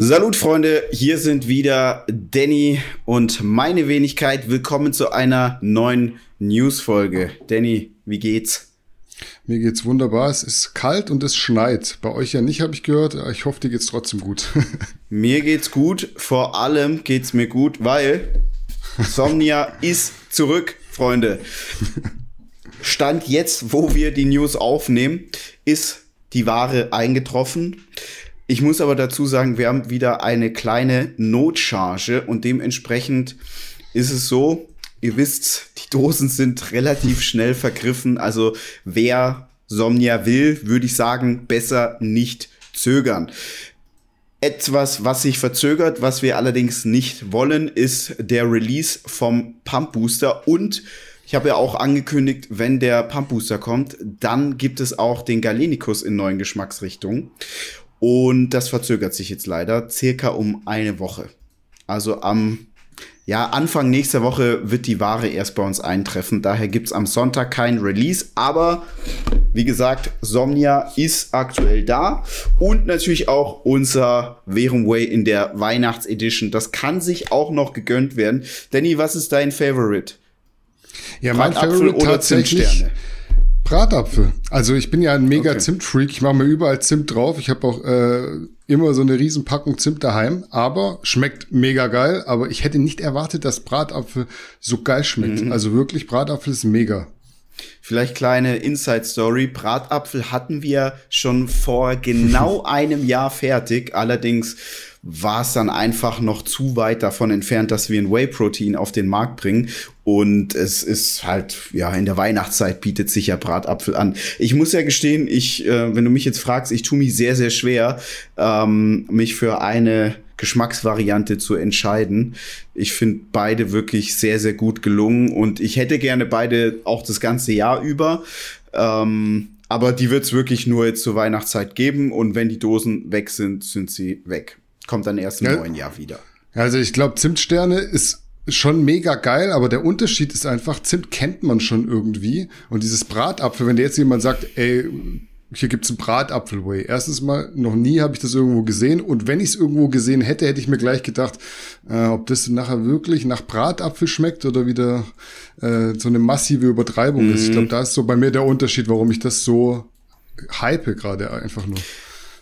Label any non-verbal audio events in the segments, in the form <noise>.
Salut Freunde, hier sind wieder Danny und meine Wenigkeit. Willkommen zu einer neuen News-Folge. Danny, wie geht's? Mir geht's wunderbar. Es ist kalt und es schneit. Bei euch ja nicht, habe ich gehört. Ich hoffe, dir geht's trotzdem gut. <laughs> mir geht's gut. Vor allem geht's mir gut, weil Somnia ist zurück, Freunde. <laughs> Stand jetzt, wo wir die News aufnehmen, ist die Ware eingetroffen. Ich muss aber dazu sagen, wir haben wieder eine kleine Notcharge und dementsprechend ist es so, ihr wisst, die Dosen sind relativ schnell vergriffen. Also wer Somnia will, würde ich sagen, besser nicht zögern. Etwas, was sich verzögert, was wir allerdings nicht wollen, ist der Release vom Pump Booster und ich habe ja auch angekündigt, wenn der Pump Booster kommt, dann gibt es auch den Galenicus in neuen Geschmacksrichtungen. Und das verzögert sich jetzt leider circa um eine Woche. Also am ja, Anfang nächster Woche wird die Ware erst bei uns eintreffen. Daher gibt's am Sonntag kein Release. Aber wie gesagt, Somnia ist aktuell da. Und natürlich auch unser Verum Way in der Weihnachtsedition. Das kann sich auch noch gegönnt werden. Danny, was ist dein Favorite? Ja, mein Favorite tatsächlich. Zimtsterne? Bratapfel. Also ich bin ja ein mega okay. Zimtfreak. Ich mache mir überall Zimt drauf. Ich habe auch äh, immer so eine Riesenpackung Zimt daheim. Aber schmeckt mega geil. Aber ich hätte nicht erwartet, dass Bratapfel so geil schmeckt. Mhm. Also wirklich, Bratapfel ist mega. Vielleicht kleine Inside Story. Bratapfel hatten wir schon vor genau <laughs> einem Jahr fertig. Allerdings war es dann einfach noch zu weit davon entfernt, dass wir ein Whey-Protein auf den Markt bringen. Und es ist halt, ja, in der Weihnachtszeit bietet sich ja Bratapfel an. Ich muss ja gestehen, ich, äh, wenn du mich jetzt fragst, ich tue mich sehr, sehr schwer, ähm, mich für eine Geschmacksvariante zu entscheiden. Ich finde beide wirklich sehr, sehr gut gelungen und ich hätte gerne beide auch das ganze Jahr über. Ähm, aber die wird es wirklich nur jetzt zur Weihnachtszeit geben und wenn die Dosen weg sind, sind sie weg kommt dann erst im ja. neuen Jahr wieder. Also ich glaube, Zimtsterne ist schon mega geil, aber der Unterschied ist einfach, Zimt kennt man schon irgendwie. Und dieses Bratapfel, wenn der jetzt jemand sagt, ey, hier gibt's ein Bratapfelway. Erstens mal, noch nie habe ich das irgendwo gesehen. Und wenn ich es irgendwo gesehen hätte, hätte ich mir gleich gedacht, äh, ob das nachher wirklich nach Bratapfel schmeckt oder wieder äh, so eine massive Übertreibung mhm. ist. Ich glaube, da ist so bei mir der Unterschied, warum ich das so hype gerade einfach nur.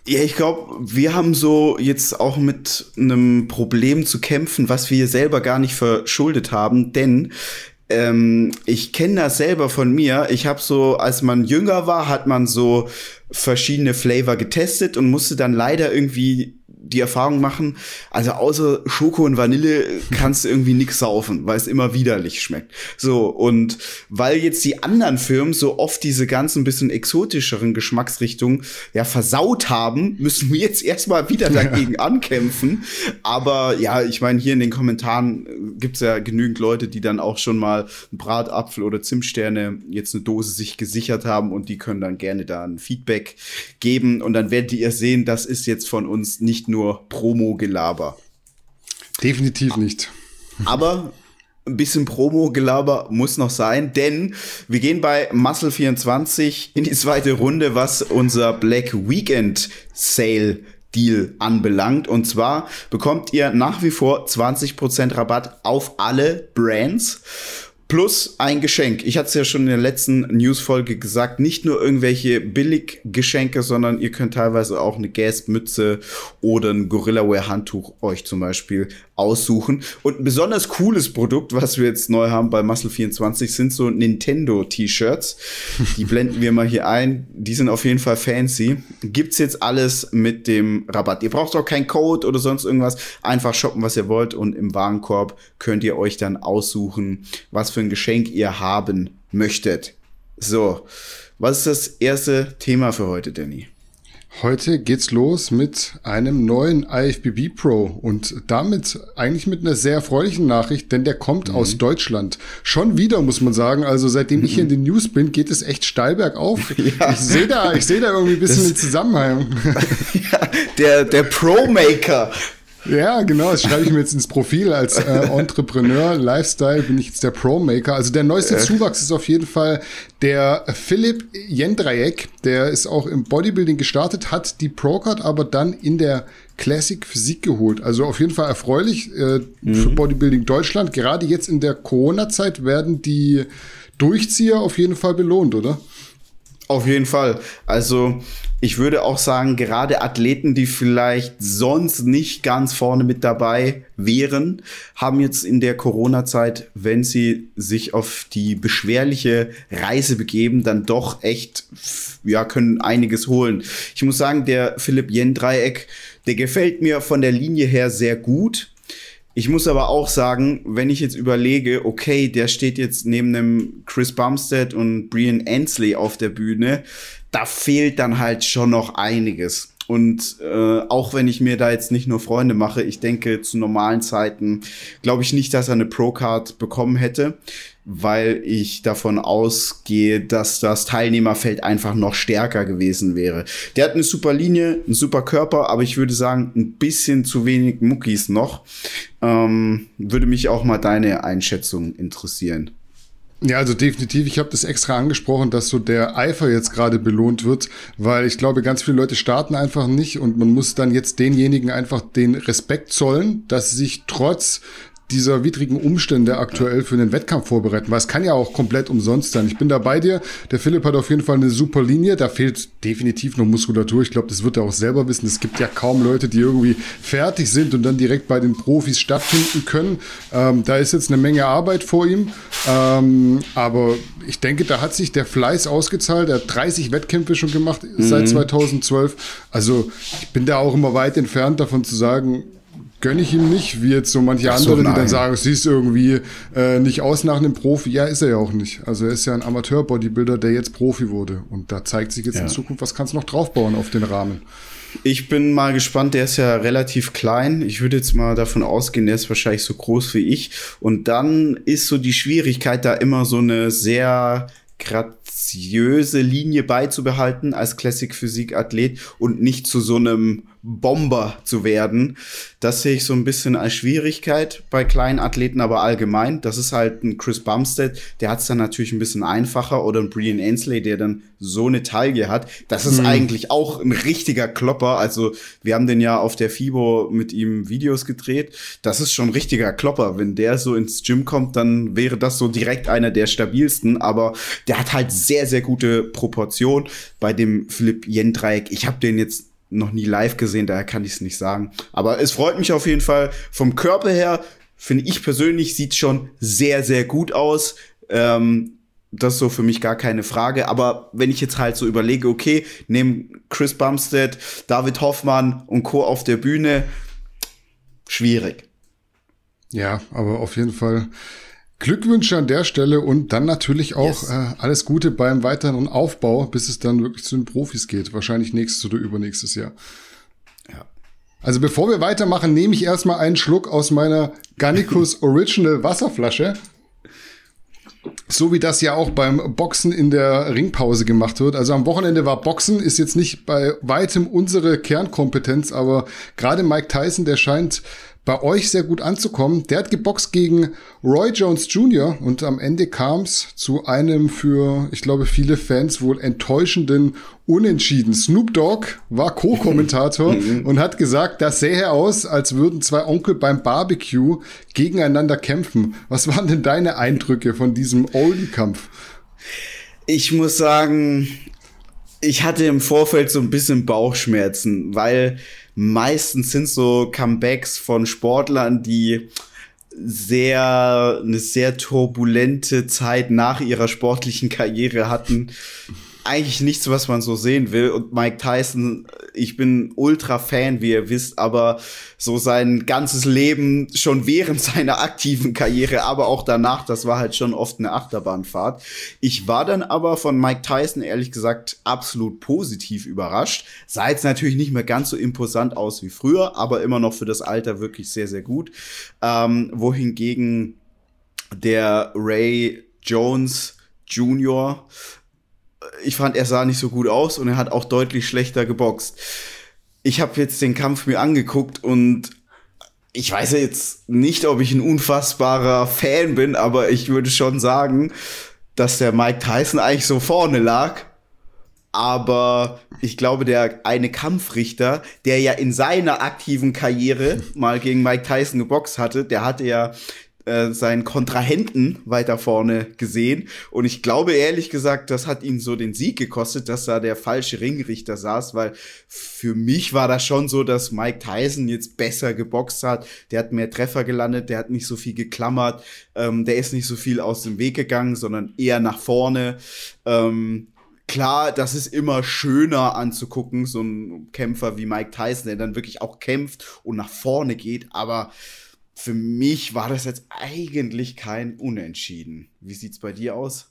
Ja, ich glaube, wir haben so jetzt auch mit einem Problem zu kämpfen, was wir selber gar nicht verschuldet haben, denn ähm, ich kenne das selber von mir. Ich habe so, als man jünger war, hat man so verschiedene Flavor getestet und musste dann leider irgendwie die Erfahrung machen, also außer Schoko und Vanille kannst du irgendwie nix saufen, weil es immer widerlich schmeckt. So, und weil jetzt die anderen Firmen so oft diese ganzen bisschen exotischeren Geschmacksrichtungen ja versaut haben, müssen wir jetzt erstmal wieder <laughs> dagegen ja. ankämpfen. Aber ja, ich meine, hier in den Kommentaren äh, gibt's ja genügend Leute, die dann auch schon mal einen Bratapfel oder Zimtsterne jetzt eine Dose sich gesichert haben und die können dann gerne da ein Feedback geben und dann werdet ihr sehen, das ist jetzt von uns nicht nur nur Promo-Gelaber. Definitiv nicht. Aber ein bisschen Promo-Gelaber muss noch sein, denn wir gehen bei Muscle 24 in die zweite Runde, was unser Black Weekend Sale Deal anbelangt. Und zwar bekommt ihr nach wie vor 20% Rabatt auf alle Brands. Plus ein Geschenk. Ich hatte es ja schon in der letzten News-Folge gesagt, nicht nur irgendwelche Billiggeschenke, sondern ihr könnt teilweise auch eine Gasp-Mütze oder ein Gorillaware-Handtuch euch zum Beispiel aussuchen. Und ein besonders cooles Produkt, was wir jetzt neu haben bei Muscle 24, sind so Nintendo-T-Shirts. Die blenden wir mal hier ein. Die sind auf jeden Fall fancy. Gibt's jetzt alles mit dem Rabatt. Ihr braucht auch keinen Code oder sonst irgendwas. Einfach shoppen, was ihr wollt. Und im Warenkorb könnt ihr euch dann aussuchen, was für ein Geschenk ihr haben möchtet. So. Was ist das erste Thema für heute, Danny? Heute geht's los mit einem neuen IFBB Pro und damit eigentlich mit einer sehr erfreulichen Nachricht, denn der kommt mhm. aus Deutschland. Schon wieder, muss man sagen. Also seitdem ich hier in <laughs> den News bin, geht es echt steil bergauf. <laughs> Ja. Ich sehe da, ich sehe da irgendwie ein bisschen das, den Zusammenhang. <laughs> ja, der, der Pro Maker. Ja, genau, das schreibe ich mir jetzt ins Profil als äh, Entrepreneur, Lifestyle bin ich jetzt der Pro-Maker. Also der neueste äh. Zuwachs ist auf jeden Fall der Philipp Jendrajek, der ist auch im Bodybuilding gestartet, hat die Pro-Card aber dann in der Classic Physik geholt. Also auf jeden Fall erfreulich äh, mhm. für Bodybuilding Deutschland. Gerade jetzt in der Corona-Zeit werden die Durchzieher auf jeden Fall belohnt, oder? Auf jeden Fall. Also ich würde auch sagen, gerade Athleten, die vielleicht sonst nicht ganz vorne mit dabei wären, haben jetzt in der Corona-Zeit, wenn sie sich auf die beschwerliche Reise begeben, dann doch echt, ja, können einiges holen. Ich muss sagen, der Philipp Jen-Dreieck, der gefällt mir von der Linie her sehr gut. Ich muss aber auch sagen, wenn ich jetzt überlege, okay, der steht jetzt neben einem Chris Bumstead und Brian Ansley auf der Bühne, da fehlt dann halt schon noch einiges. Und äh, auch wenn ich mir da jetzt nicht nur Freunde mache, ich denke, zu normalen Zeiten glaube ich nicht, dass er eine Pro-Card bekommen hätte weil ich davon ausgehe, dass das Teilnehmerfeld einfach noch stärker gewesen wäre. Der hat eine super Linie, einen super Körper, aber ich würde sagen, ein bisschen zu wenig Muckis noch. Ähm, würde mich auch mal deine Einschätzung interessieren. Ja, also definitiv. Ich habe das extra angesprochen, dass so der Eifer jetzt gerade belohnt wird, weil ich glaube, ganz viele Leute starten einfach nicht und man muss dann jetzt denjenigen einfach den Respekt zollen, dass sie sich trotz dieser widrigen Umstände aktuell für den Wettkampf vorbereiten, weil es kann ja auch komplett umsonst sein. Ich bin da bei dir. Der Philipp hat auf jeden Fall eine super Linie. Da fehlt definitiv noch Muskulatur. Ich glaube, das wird er auch selber wissen. Es gibt ja kaum Leute, die irgendwie fertig sind und dann direkt bei den Profis stattfinden können. Ähm, da ist jetzt eine Menge Arbeit vor ihm. Ähm, aber ich denke, da hat sich der Fleiß ausgezahlt. Er hat 30 Wettkämpfe schon gemacht mhm. seit 2012. Also ich bin da auch immer weit entfernt davon zu sagen, gönne ich ihm nicht, wie jetzt so manche so, andere, die dann sagen, es sieht irgendwie äh, nicht aus nach einem Profi. Ja, ist er ja auch nicht. Also er ist ja ein Amateur-Bodybuilder, der jetzt Profi wurde. Und da zeigt sich jetzt ja. in Zukunft, was kannst du noch draufbauen auf den Rahmen. Ich bin mal gespannt, der ist ja relativ klein. Ich würde jetzt mal davon ausgehen, der ist wahrscheinlich so groß wie ich. Und dann ist so die Schwierigkeit, da immer so eine sehr graziöse Linie beizubehalten als Classic Physik Athlet und nicht zu so einem Bomber zu werden. Das sehe ich so ein bisschen als Schwierigkeit bei kleinen Athleten, aber allgemein. Das ist halt ein Chris Bumstead, der hat es dann natürlich ein bisschen einfacher oder ein Brian Ainsley, der dann so eine Taille hat. Das ist mhm. eigentlich auch ein richtiger Klopper. Also wir haben den ja auf der FIBO mit ihm Videos gedreht. Das ist schon ein richtiger Klopper. Wenn der so ins Gym kommt, dann wäre das so direkt einer der stabilsten. Aber der hat halt sehr, sehr gute Proportion bei dem Philipp Jendreieck. Ich habe den jetzt noch nie live gesehen, daher kann ich es nicht sagen. Aber es freut mich auf jeden Fall. Vom Körper her, finde ich persönlich, sieht schon sehr, sehr gut aus. Ähm, das ist so für mich gar keine Frage. Aber wenn ich jetzt halt so überlege, okay, nehmen Chris Bumstead, David Hoffmann und Co. auf der Bühne, schwierig. Ja, aber auf jeden Fall Glückwünsche an der Stelle und dann natürlich auch yes. äh, alles Gute beim weiteren Aufbau, bis es dann wirklich zu den Profis geht. Wahrscheinlich nächstes oder übernächstes Jahr. Ja. Also bevor wir weitermachen, nehme ich erstmal einen Schluck aus meiner Gannicus <laughs> Original Wasserflasche. So wie das ja auch beim Boxen in der Ringpause gemacht wird. Also am Wochenende war Boxen, ist jetzt nicht bei weitem unsere Kernkompetenz, aber gerade Mike Tyson, der scheint bei euch sehr gut anzukommen. Der hat geboxt gegen Roy Jones Jr. und am Ende kam es zu einem für, ich glaube, viele Fans wohl enttäuschenden Unentschieden. Snoop Dogg war Co-Kommentator <laughs> mhm. und hat gesagt, das sähe aus, als würden zwei Onkel beim Barbecue gegeneinander kämpfen. Was waren denn deine Eindrücke von diesem Oldie-Kampf? Ich muss sagen, ich hatte im Vorfeld so ein bisschen Bauchschmerzen, weil meistens sind so Comebacks von Sportlern, die sehr, eine sehr turbulente Zeit nach ihrer sportlichen Karriere hatten eigentlich nichts, was man so sehen will. Und Mike Tyson, ich bin ultra Fan, wie ihr wisst, aber so sein ganzes Leben schon während <laughs> seiner aktiven Karriere, aber auch danach, das war halt schon oft eine Achterbahnfahrt. Ich war dann aber von Mike Tyson ehrlich gesagt absolut positiv überrascht. Sah jetzt natürlich nicht mehr ganz so imposant aus wie früher, aber immer noch für das Alter wirklich sehr, sehr gut. Ähm, wohingegen der Ray Jones Jr ich fand, er sah nicht so gut aus und er hat auch deutlich schlechter geboxt. Ich habe jetzt den Kampf mir angeguckt und ich weiß jetzt nicht, ob ich ein unfassbarer Fan bin, aber ich würde schon sagen, dass der Mike Tyson eigentlich so vorne lag. Aber ich glaube, der eine Kampfrichter, der ja in seiner aktiven Karriere mal gegen Mike Tyson geboxt hatte, der hatte ja äh, seinen Kontrahenten weiter vorne gesehen. Und ich glaube ehrlich gesagt, das hat ihn so den Sieg gekostet, dass da der falsche Ringrichter saß, weil für mich war das schon so, dass Mike Tyson jetzt besser geboxt hat. Der hat mehr Treffer gelandet, der hat nicht so viel geklammert, ähm, der ist nicht so viel aus dem Weg gegangen, sondern eher nach vorne. Ähm, Klar, das ist immer schöner anzugucken, so ein Kämpfer wie Mike Tyson, der dann wirklich auch kämpft und nach vorne geht, aber für mich war das jetzt eigentlich kein Unentschieden. Wie sieht's bei dir aus?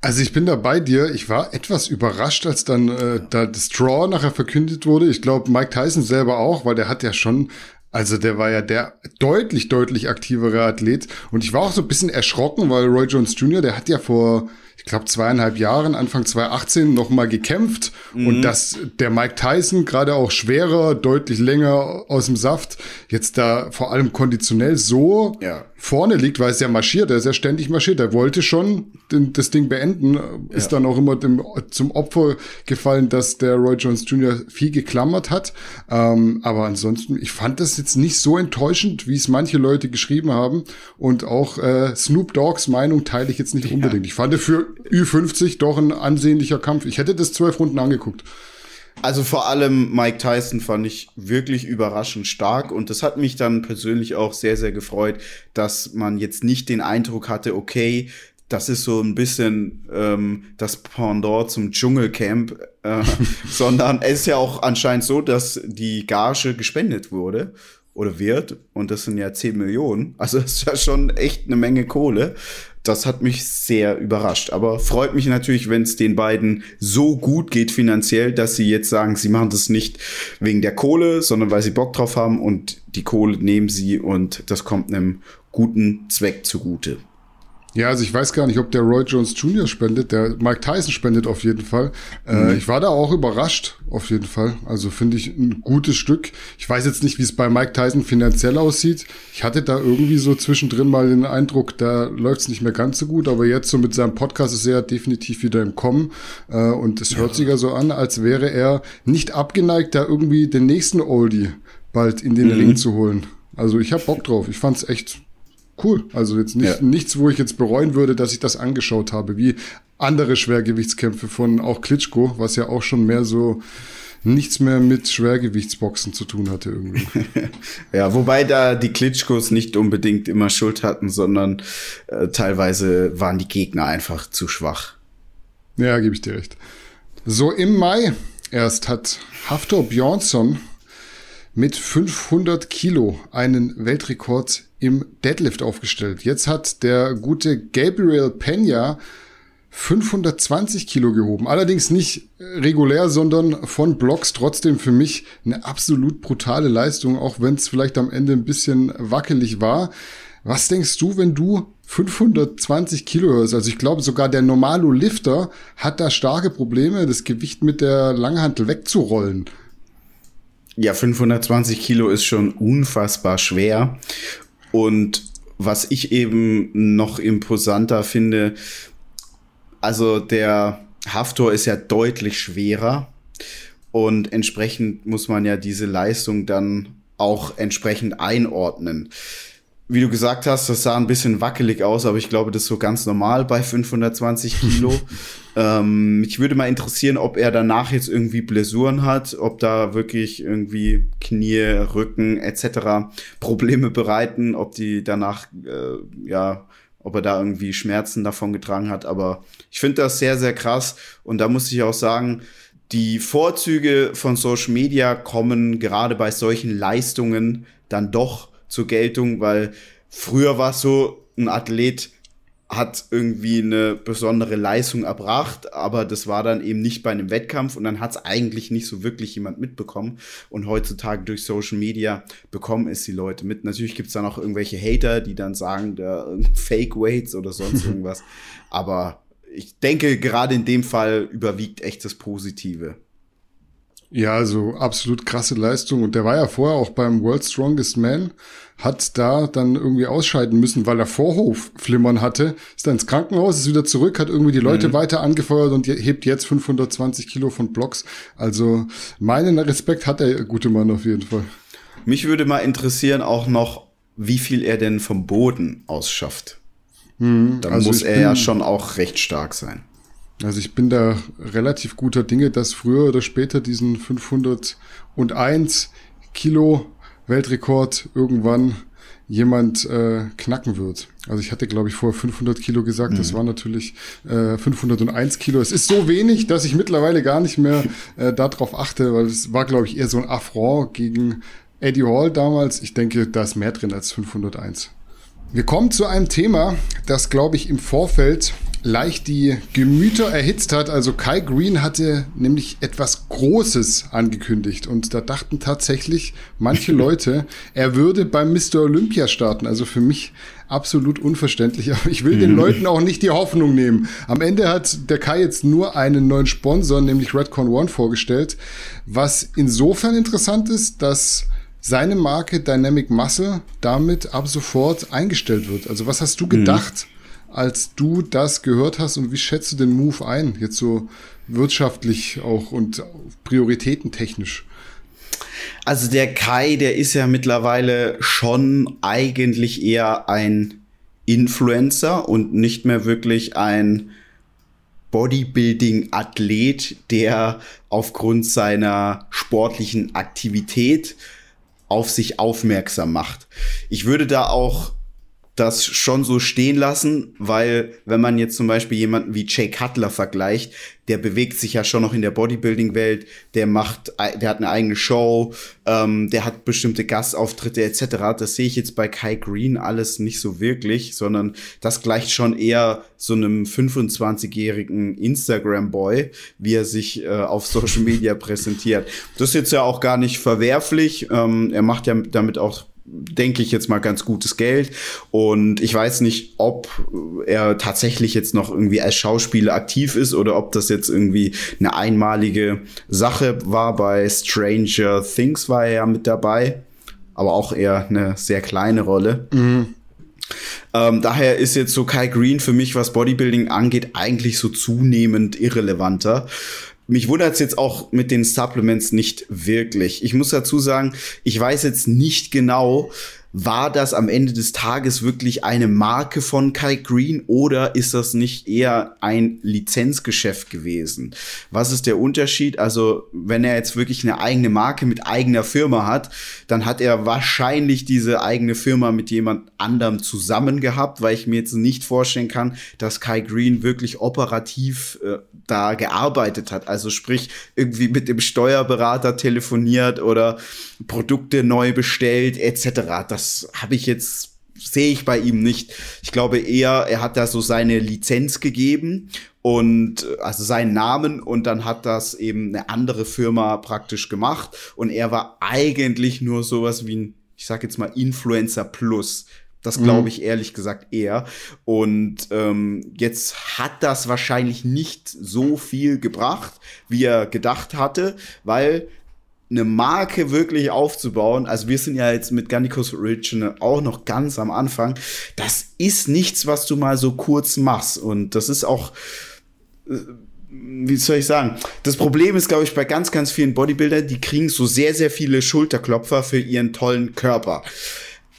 Also ich bin da bei dir. Ich war etwas überrascht, als dann äh, da das Draw nachher verkündet wurde. Ich glaube, Mike Tyson selber auch, weil der hat ja schon also der war ja der deutlich, deutlich aktivere Athlet. Und ich war auch so ein bisschen erschrocken, weil Roy Jones Jr., der hat ja vor, ich glaube, zweieinhalb Jahren, Anfang 2018, noch mal gekämpft. Mhm. Und dass der Mike Tyson, gerade auch schwerer, deutlich länger aus dem Saft, jetzt da vor allem konditionell so ja vorne liegt, weil es ja marschiert, er ist ja ständig marschiert. Er wollte schon den, das Ding beenden, ist ja. dann auch immer dem, zum Opfer gefallen, dass der Roy Jones Jr. viel geklammert hat. Ähm, aber ansonsten, ich fand das jetzt nicht so enttäuschend, wie es manche Leute geschrieben haben. Und auch äh, Snoop Dogs Meinung teile ich jetzt nicht ja. unbedingt. Ich fand für Ü50 doch ein ansehnlicher Kampf. Ich hätte das zwölf Runden angeguckt. Also vor allem Mike Tyson fand ich wirklich überraschend stark und das hat mich dann persönlich auch sehr, sehr gefreut, dass man jetzt nicht den Eindruck hatte, okay, das ist so ein bisschen ähm, das Pendant zum Dschungelcamp, äh, <laughs> sondern es ist ja auch anscheinend so, dass die Gage gespendet wurde oder wird und das sind ja 10 Millionen. Also das ist ja schon echt eine Menge Kohle das hat mich sehr überrascht. Aber freut mich natürlich, wenn es den beiden so gut geht finanziell, dass sie jetzt sagen, sie machen das nicht wegen der Kohle, sondern weil sie Bock drauf haben und die Kohle nehmen sie und das kommt einem guten Zweck zugute. Ja, also ich weiß gar nicht, ob der Roy Jones Jr. spendet. Der Mike Tyson spendet auf jeden Fall. Äh, mhm. Äh, ich war da auch überrascht, auf jeden Fall. Also finde ich ein gutes Stück. Ich weiß jetzt nicht, wie es bei Mike Tyson finanziell aussieht. Ich hatte da irgendwie so zwischendrin mal den Eindruck, da läuft es nicht mehr ganz so gut. Aber jetzt so mit seinem Podcast ist er definitiv wieder im Kommen. Äh, und es hört ja. sich ja so an, als wäre er nicht abgeneigt, da irgendwie den nächsten Oldie bald in den mhm. Ring zu holen. Also ich habe Bock drauf. Ich fand's echt cool. Also jetzt nicht, ja. nichts, wo ich jetzt bereuen würde, dass ich das angeschaut habe, wie andere Schwergewichtskämpfe von auch Klitschko, was ja auch schon mehr so nichts mehr mit Schwergewichtsboxen zu tun hatte irgendwie. <laughs> ja, wobei da die Klitschkos nicht unbedingt immer Schuld hatten, sondern äh, teilweise waren die Gegner einfach zu schwach. Ja, gebe ich dir recht. So im Mai erst hat Haftor Björnsson mit 500 Kilo einen Weltrekord im Deadlift aufgestellt. Jetzt hat der gute Gabriel Pena 520 Kilo gehoben. Allerdings nicht regulär, sondern von Blocks. Trotzdem für mich eine absolut brutale Leistung, auch wenn es vielleicht am Ende ein bisschen wackelig war. Was denkst du, wenn du 520 Kilo hörst? Also ich glaube, sogar der normale Lifter hat da starke Probleme, das Gewicht mit der Langhantel wegzurollen. Ja, 520 Kilo ist schon unfassbar schwer. Und was ich eben noch imposanter finde, also der Haftor ist ja deutlich schwerer und entsprechend muss man ja diese Leistung dann auch entsprechend einordnen wie du gesagt hast, das sah ein bisschen wackelig aus, aber ich glaube, das ist so ganz normal bei 520 Kilo. <laughs> ähm, mich würde mal interessieren, ob er danach jetzt irgendwie Blessuren hat, ob da wirklich irgendwie Knie, Rücken etc. Probleme bereiten, ob die danach, äh, ja, ob er da irgendwie Schmerzen davon getragen hat. Aber ich finde das sehr, sehr krass. Und da muss ich auch sagen, die Vorzüge von Social Media kommen gerade bei solchen Leistungen dann doch zur Geltung, weil früher war es so, ein Athlet hat irgendwie eine besondere Leistung erbracht, aber das war dann eben nicht bei einem Wettkampf und dann hat es eigentlich nicht so wirklich jemand mitbekommen. Und heutzutage durch Social Media bekommen es die Leute mit. Natürlich gibt es dann auch irgendwelche Hater, die dann sagen, da <laughs> Fake Weights oder sonst <laughs> irgendwas. aber ich denke, gerade in dem Fall überwiegt echt das Positive. Ja, also absolut krasse Leistung. Und der war ja vorher auch beim World Strongest Man, hat da dann irgendwie ausscheiden müssen, weil er Vorhofflimmern hatte, ist dann ins Krankenhaus, ist wieder zurück, hat irgendwie die Leute mhm. weiter angefeuert und hebt jetzt 520 Kilo von Blocks. Also meinen Respekt hat der gute Mann auf jeden Fall. Mich würde mal interessieren auch noch, wie viel er denn vom Boden ausschafft. Mhm, Dann also muss er ja schon auch recht stark sein. Also ich bin da relativ guter Dinge, dass früher oder später diesen 501 Kilo Weltrekord irgendwann jemand äh, knacken wird. Also ich hatte, glaube ich, vor 500 Kilo gesagt, mhm. das war natürlich äh, 501 Kilo. Es ist so wenig, dass ich mittlerweile gar nicht mehr <laughs> äh, darauf achte, weil es war, glaube ich, eher so ein Affront gegen Eddie Hall damals. Ich denke, da ist mehr drin als 501. Wir kommen zu einem Thema, das, glaube ich, im Vorfeld leicht die Gemüter erhitzt hat. Also Kai Green hatte nämlich etwas Großes angekündigt und da dachten tatsächlich manche <laughs> Leute, er würde beim Mr. Olympia starten. Also für mich absolut unverständlich, <laughs> aber ich will den mhm. Leuten auch nicht die Hoffnung nehmen. Am Ende hat der Kai jetzt nur einen neuen Sponsor, nämlich Redcon One vorgestellt, was insofern interessant ist, dass seine Marke Dynamic Muscle damit ab sofort eingestellt wird. Also was hast du gedacht? Mhm als du das gehört hast und wie schätzt du den Move ein? Jetzt so wirtschaftlich auch und prioritätentechnisch. Also der Kai, der ist ja mittlerweile schon eigentlich eher ein Influencer und nicht mehr wirklich ein Bodybuilding-Athlet, der aufgrund seiner sportlichen Aktivität auf sich aufmerksam macht. Ich würde da auch das schon so stehen lassen, weil wenn man jetzt zum Beispiel jemanden wie Jay Cutler vergleicht, der bewegt sich ja schon noch in der Bodybuilding-Welt, der macht, der hat eine eigene Show, ähm, der hat bestimmte Gastauftritte etc. Das sehe ich jetzt bei Kai Green alles nicht so wirklich, sondern das gleicht schon eher so einem 25-jährigen Instagram-Boy, wie er sich äh, auf Social Media präsentiert. Das ist jetzt ja auch gar nicht verwerflich. Ähm, er macht ja damit auch denke ich jetzt mal ganz gutes Geld. Und ich weiß nicht, ob er tatsächlich jetzt noch irgendwie als Schauspieler aktiv ist oder ob das jetzt irgendwie eine einmalige Sache war. Bei Stranger Things war er ja mit dabei, aber auch eher eine sehr kleine Rolle. Mhm. Ähm, daher ist jetzt so Kai Green für mich, was Bodybuilding angeht, eigentlich so zunehmend irrelevanter. Mich wundert es jetzt auch mit den Supplements nicht wirklich. Ich muss dazu sagen, ich weiß jetzt nicht genau, war das am Ende des Tages wirklich eine Marke von Kai Green oder ist das nicht eher ein Lizenzgeschäft gewesen? Was ist der Unterschied? Also, wenn er jetzt wirklich eine eigene Marke mit eigener Firma hat, dann hat er wahrscheinlich diese eigene Firma mit jemand anderem zusammen gehabt, weil ich mir jetzt nicht vorstellen kann, dass Kai Green wirklich operativ äh, da gearbeitet hat. Also sprich, irgendwie mit dem Steuerberater telefoniert oder Produkte neu bestellt etc. Das das habe ich jetzt sehe ich bei ihm nicht. Ich glaube eher, er hat da so seine Lizenz gegeben und also seinen Namen und dann hat das eben eine andere Firma praktisch gemacht und er war eigentlich nur sowas wie ein, ich sag jetzt mal Influencer Plus. Das glaube mhm. ich ehrlich gesagt eher. Und ähm, jetzt hat das wahrscheinlich nicht so viel gebracht, wie er gedacht hatte, weil eine Marke wirklich aufzubauen, also wir sind ja jetzt mit Gannicus Original auch noch ganz am Anfang, das ist nichts, was du mal so kurz machst. Und das ist auch, äh, wie soll ich sagen, das Problem ist, glaube ich, bei ganz, ganz vielen Bodybuildern, die kriegen so sehr, sehr viele Schulterklopfer für ihren tollen Körper.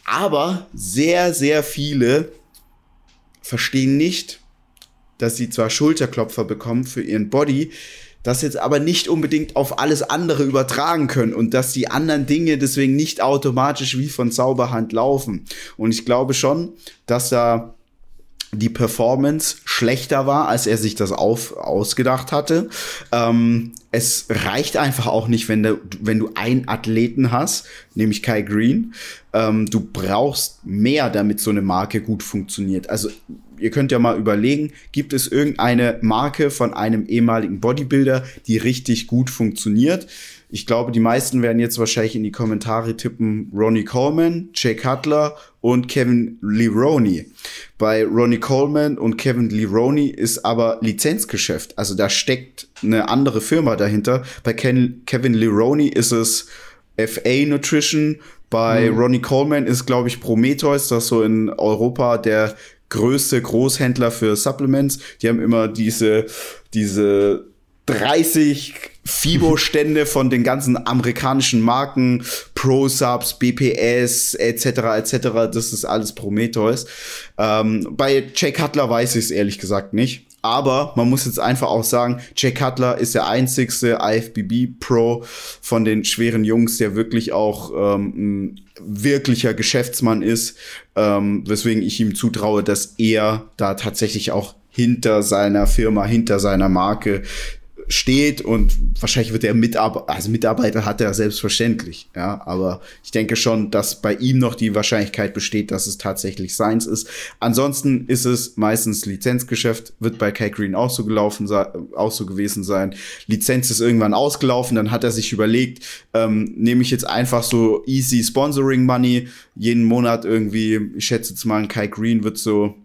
Aber sehr, sehr viele verstehen nicht, dass sie zwar Schulterklopfer bekommen für ihren Body, das jetzt aber nicht unbedingt auf alles andere übertragen können und dass die anderen Dinge deswegen nicht automatisch wie von Zauberhand laufen. Und ich glaube schon, dass da die Performance schlechter war, als er sich das auf, ausgedacht hatte. Ähm, es reicht einfach auch nicht, wenn du, wenn du einen Athleten hast, nämlich Kai Green. Ähm, du brauchst mehr, damit so eine Marke gut funktioniert. Also ihr könnt ja mal überlegen, gibt es irgendeine Marke von einem ehemaligen Bodybuilder, die richtig gut funktioniert? Ich glaube, die meisten werden jetzt wahrscheinlich in die Kommentare tippen Ronnie Coleman, Jay Cutler und Kevin Leroney. Bei Ronnie Coleman und Kevin Leroney ist aber Lizenzgeschäft. Also da steckt eine andere Firma dahinter. Bei Ken Kevin Leroney ist es FA Nutrition. Bei mhm. Ronnie Coleman ist, glaube ich, Prometheus, das so in Europa der größte Großhändler für Supplements. Die haben immer diese, diese 30 FIBO-Stände von den ganzen amerikanischen Marken, ProSubs, BPS, etc., etc., das ist alles Prometheus. Ähm, bei Jay Cutler weiß ich es ehrlich gesagt nicht. Aber man muss jetzt einfach auch sagen, Jay Cutler ist der einzigste IFBB Pro von den schweren Jungs, der wirklich auch ähm, ein wirklicher Geschäftsmann ist, ähm, weswegen ich ihm zutraue, dass er da tatsächlich auch hinter seiner Firma, hinter seiner Marke steht und wahrscheinlich wird er Mitarbeiter, also Mitarbeiter hat er selbstverständlich, ja, aber ich denke schon, dass bei ihm noch die Wahrscheinlichkeit besteht, dass es tatsächlich seins ist. Ansonsten ist es meistens Lizenzgeschäft, wird bei Kai Green auch so gelaufen, auch so gewesen sein. Lizenz ist irgendwann ausgelaufen, dann hat er sich überlegt, ähm, nehme ich jetzt einfach so easy Sponsoring Money jeden Monat irgendwie, ich schätze jetzt mal, ein Kai Green wird so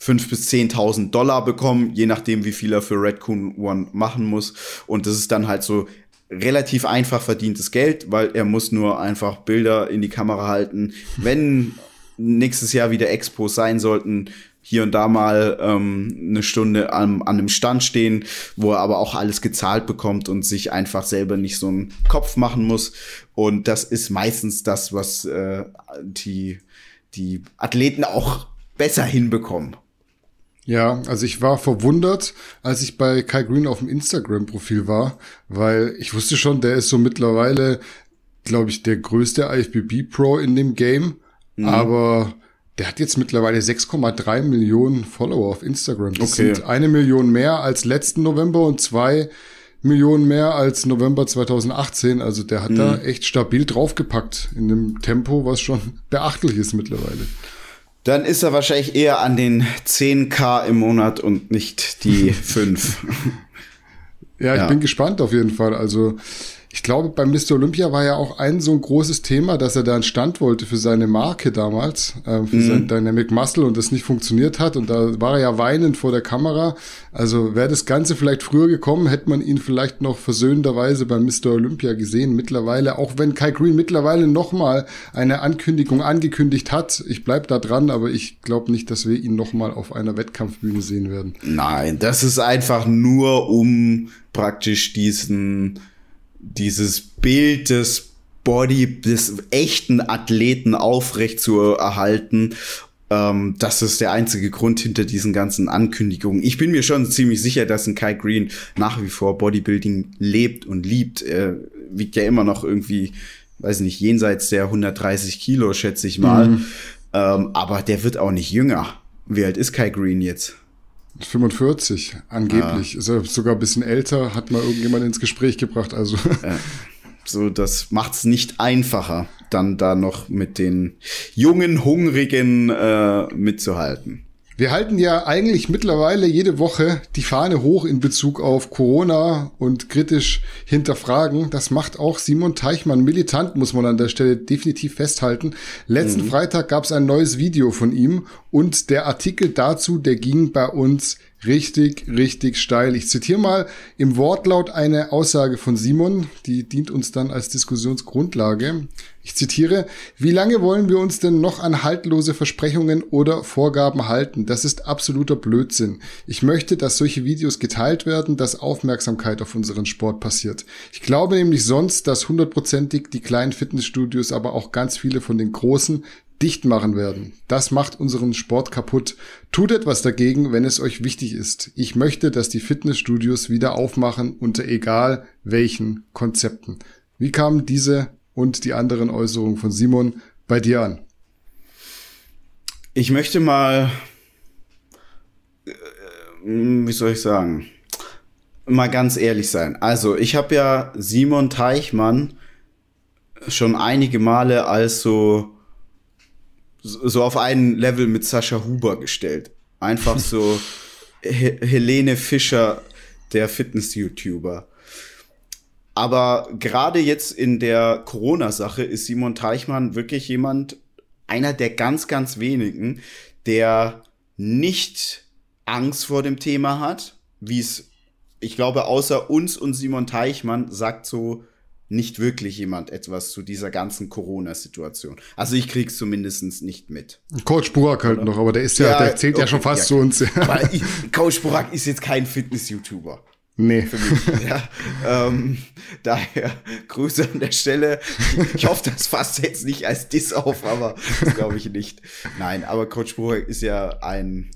5.000 bis 10.000 Dollar bekommen, je nachdem, wie viel er für Redcoon One machen muss. Und das ist dann halt so relativ einfach verdientes Geld, weil er muss nur einfach Bilder in die Kamera halten. Wenn nächstes Jahr wieder Expos sein sollten, hier und da mal ähm, eine Stunde an, an einem Stand stehen, wo er aber auch alles gezahlt bekommt und sich einfach selber nicht so einen Kopf machen muss. Und das ist meistens das, was äh, die, die Athleten auch besser hinbekommen. Ja, also ich war verwundert, als ich bei Kai Green auf dem Instagram-Profil war, weil ich wusste schon, der ist so mittlerweile, glaube ich, der größte IFBB-Pro in dem Game, mhm. aber der hat jetzt mittlerweile 6,3 Millionen Follower auf Instagram. Das okay. sind eine Million mehr als letzten November und zwei Millionen mehr als November 2018. Also der hat mhm. da echt stabil draufgepackt in einem Tempo, was schon beachtlich ist mittlerweile dann ist er wahrscheinlich eher an den 10k im Monat und nicht die <laughs> 5. ja, ich ja. bin gespannt auf jeden Fall. Also ich glaube, beim Mr. Olympia war ja auch ein so ein großes Thema, dass er da einen Stand wollte für seine Marke damals, äh, für mhm. sein Dynamic Muscle und das nicht funktioniert hat. Und da war er ja weinend vor der Kamera. Also wäre das Ganze vielleicht früher gekommen, hätte man ihn vielleicht noch versöhnenderweise beim Mr. Olympia gesehen. Mittlerweile, auch wenn Kai Green mittlerweile nochmal eine Ankündigung angekündigt hat, ich bleib da dran, aber ich glaube nicht, dass wir ihn nochmal auf einer Wettkampfbühne sehen werden. Nein, das ist einfach nur um praktisch diesen dieses Bild des Body, des echten Athleten aufrecht zu erhalten. Ähm, das ist der einzige Grund hinter diesen ganzen Ankündigungen. Ich bin mir schon ziemlich sicher, dass ein Kai Green nach wie vor Bodybuilding lebt und liebt. Er wiegt ja immer noch irgendwie, weiß nicht, jenseits der 130 Kilo, schätze ich mal. Mhm. Ähm, aber der wird auch nicht jünger. Wie alt ist Kai Green jetzt? 45, angeblich. Ja. Ist er sogar ein bisschen älter, hat mal irgendjemand ins Gespräch gebracht. Also. Ja. So, das macht's nicht einfacher, dann da noch mit den jungen, hungrigen äh, mitzuhalten. Wir halten ja eigentlich mittlerweile jede Woche die Fahne hoch in Bezug auf Corona und kritisch hinterfragen. Das macht auch Simon Teichmann militant, muss man an der Stelle definitiv festhalten. Letzten mhm. Freitag gab es ein neues Video von ihm und der Artikel dazu, der ging bei uns richtig, richtig steil. Ich zitiere mal im Wortlaut eine Aussage von Simon, die dient uns dann als Diskussionsgrundlage. Ich zitiere, wie lange wollen wir uns denn noch an haltlose Versprechungen oder Vorgaben halten? Das ist absoluter Blödsinn. Ich möchte, dass solche Videos geteilt werden, dass Aufmerksamkeit auf unseren Sport passiert. Ich glaube nämlich sonst, dass hundertprozentig die kleinen Fitnessstudios, aber auch ganz viele von den großen dicht machen werden. Das macht unseren Sport kaputt. Tut etwas dagegen, wenn es euch wichtig ist. Ich möchte, dass die Fitnessstudios wieder aufmachen unter egal welchen Konzepten. Wie kamen diese und die anderen Äußerungen von Simon bei dir an? Ich möchte mal, äh, wie soll ich sagen, mal ganz ehrlich sein. Also ich habe ja Simon Teichmann schon einige Male als so so auf einen Level mit Sascha Huber gestellt. Einfach so <laughs> He Helene Fischer, der Fitness-YouTuber. Aber gerade jetzt in der Corona-Sache ist Simon Teichmann wirklich jemand, einer der ganz, ganz wenigen, der nicht Angst vor dem Thema hat, wie es, ich glaube, außer uns und Simon Teichmann sagt so nicht wirklich jemand etwas zu dieser ganzen Corona-Situation. Also ich krieg's zumindest nicht mit. Coach Burak halt Oder? noch, aber der ist ja, ja der zählt okay, ja schon fast ja, zu uns. <laughs> Aber ich, <laughs> Coach Burak ist jetzt kein Fitness-YouTuber. Nee. Für mich. ja, ähm, daher Grüße an der Stelle. Ich hoffe, das fasst jetzt nicht als Diss auf, aber das glaube ich nicht. Nein, aber Coach Burak ist ja ein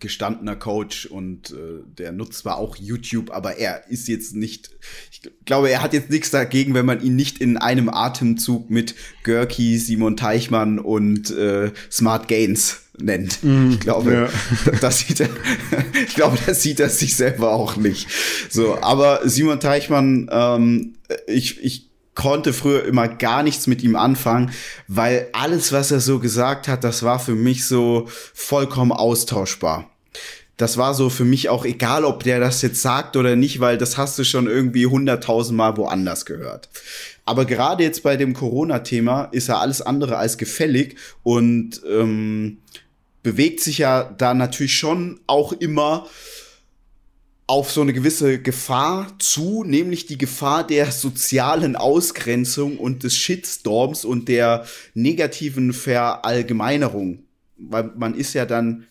gestandener Coach und äh, der nutzt zwar auch YouTube, aber er ist jetzt nicht, ich glaube, er hat jetzt nichts dagegen, wenn man ihn nicht in einem Atemzug mit Görki, Simon Teichmann und äh, Smart Gains nennt. Mm, ich glaube, ja. <laughs> das sieht er, <laughs> ich glaube, das sieht er sich selber auch nicht. So, aber Simon Teichmann, ähm, ich, ich konnte früher immer gar nichts mit ihm anfangen, weil alles, was er so gesagt hat, das war für mich so vollkommen austauschbar. Das war so für mich auch egal, ob der das jetzt sagt oder nicht, weil das hast du schon irgendwie hunderttausendmal woanders gehört. Aber gerade jetzt bei dem Corona-Thema ist er alles andere als gefällig und ähm, bewegt sich ja da natürlich schon auch immer auf so eine gewisse Gefahr zu, nämlich die Gefahr der sozialen Ausgrenzung und des Shitstorms und der negativen Verallgemeinerung. Weil man ist ja dann,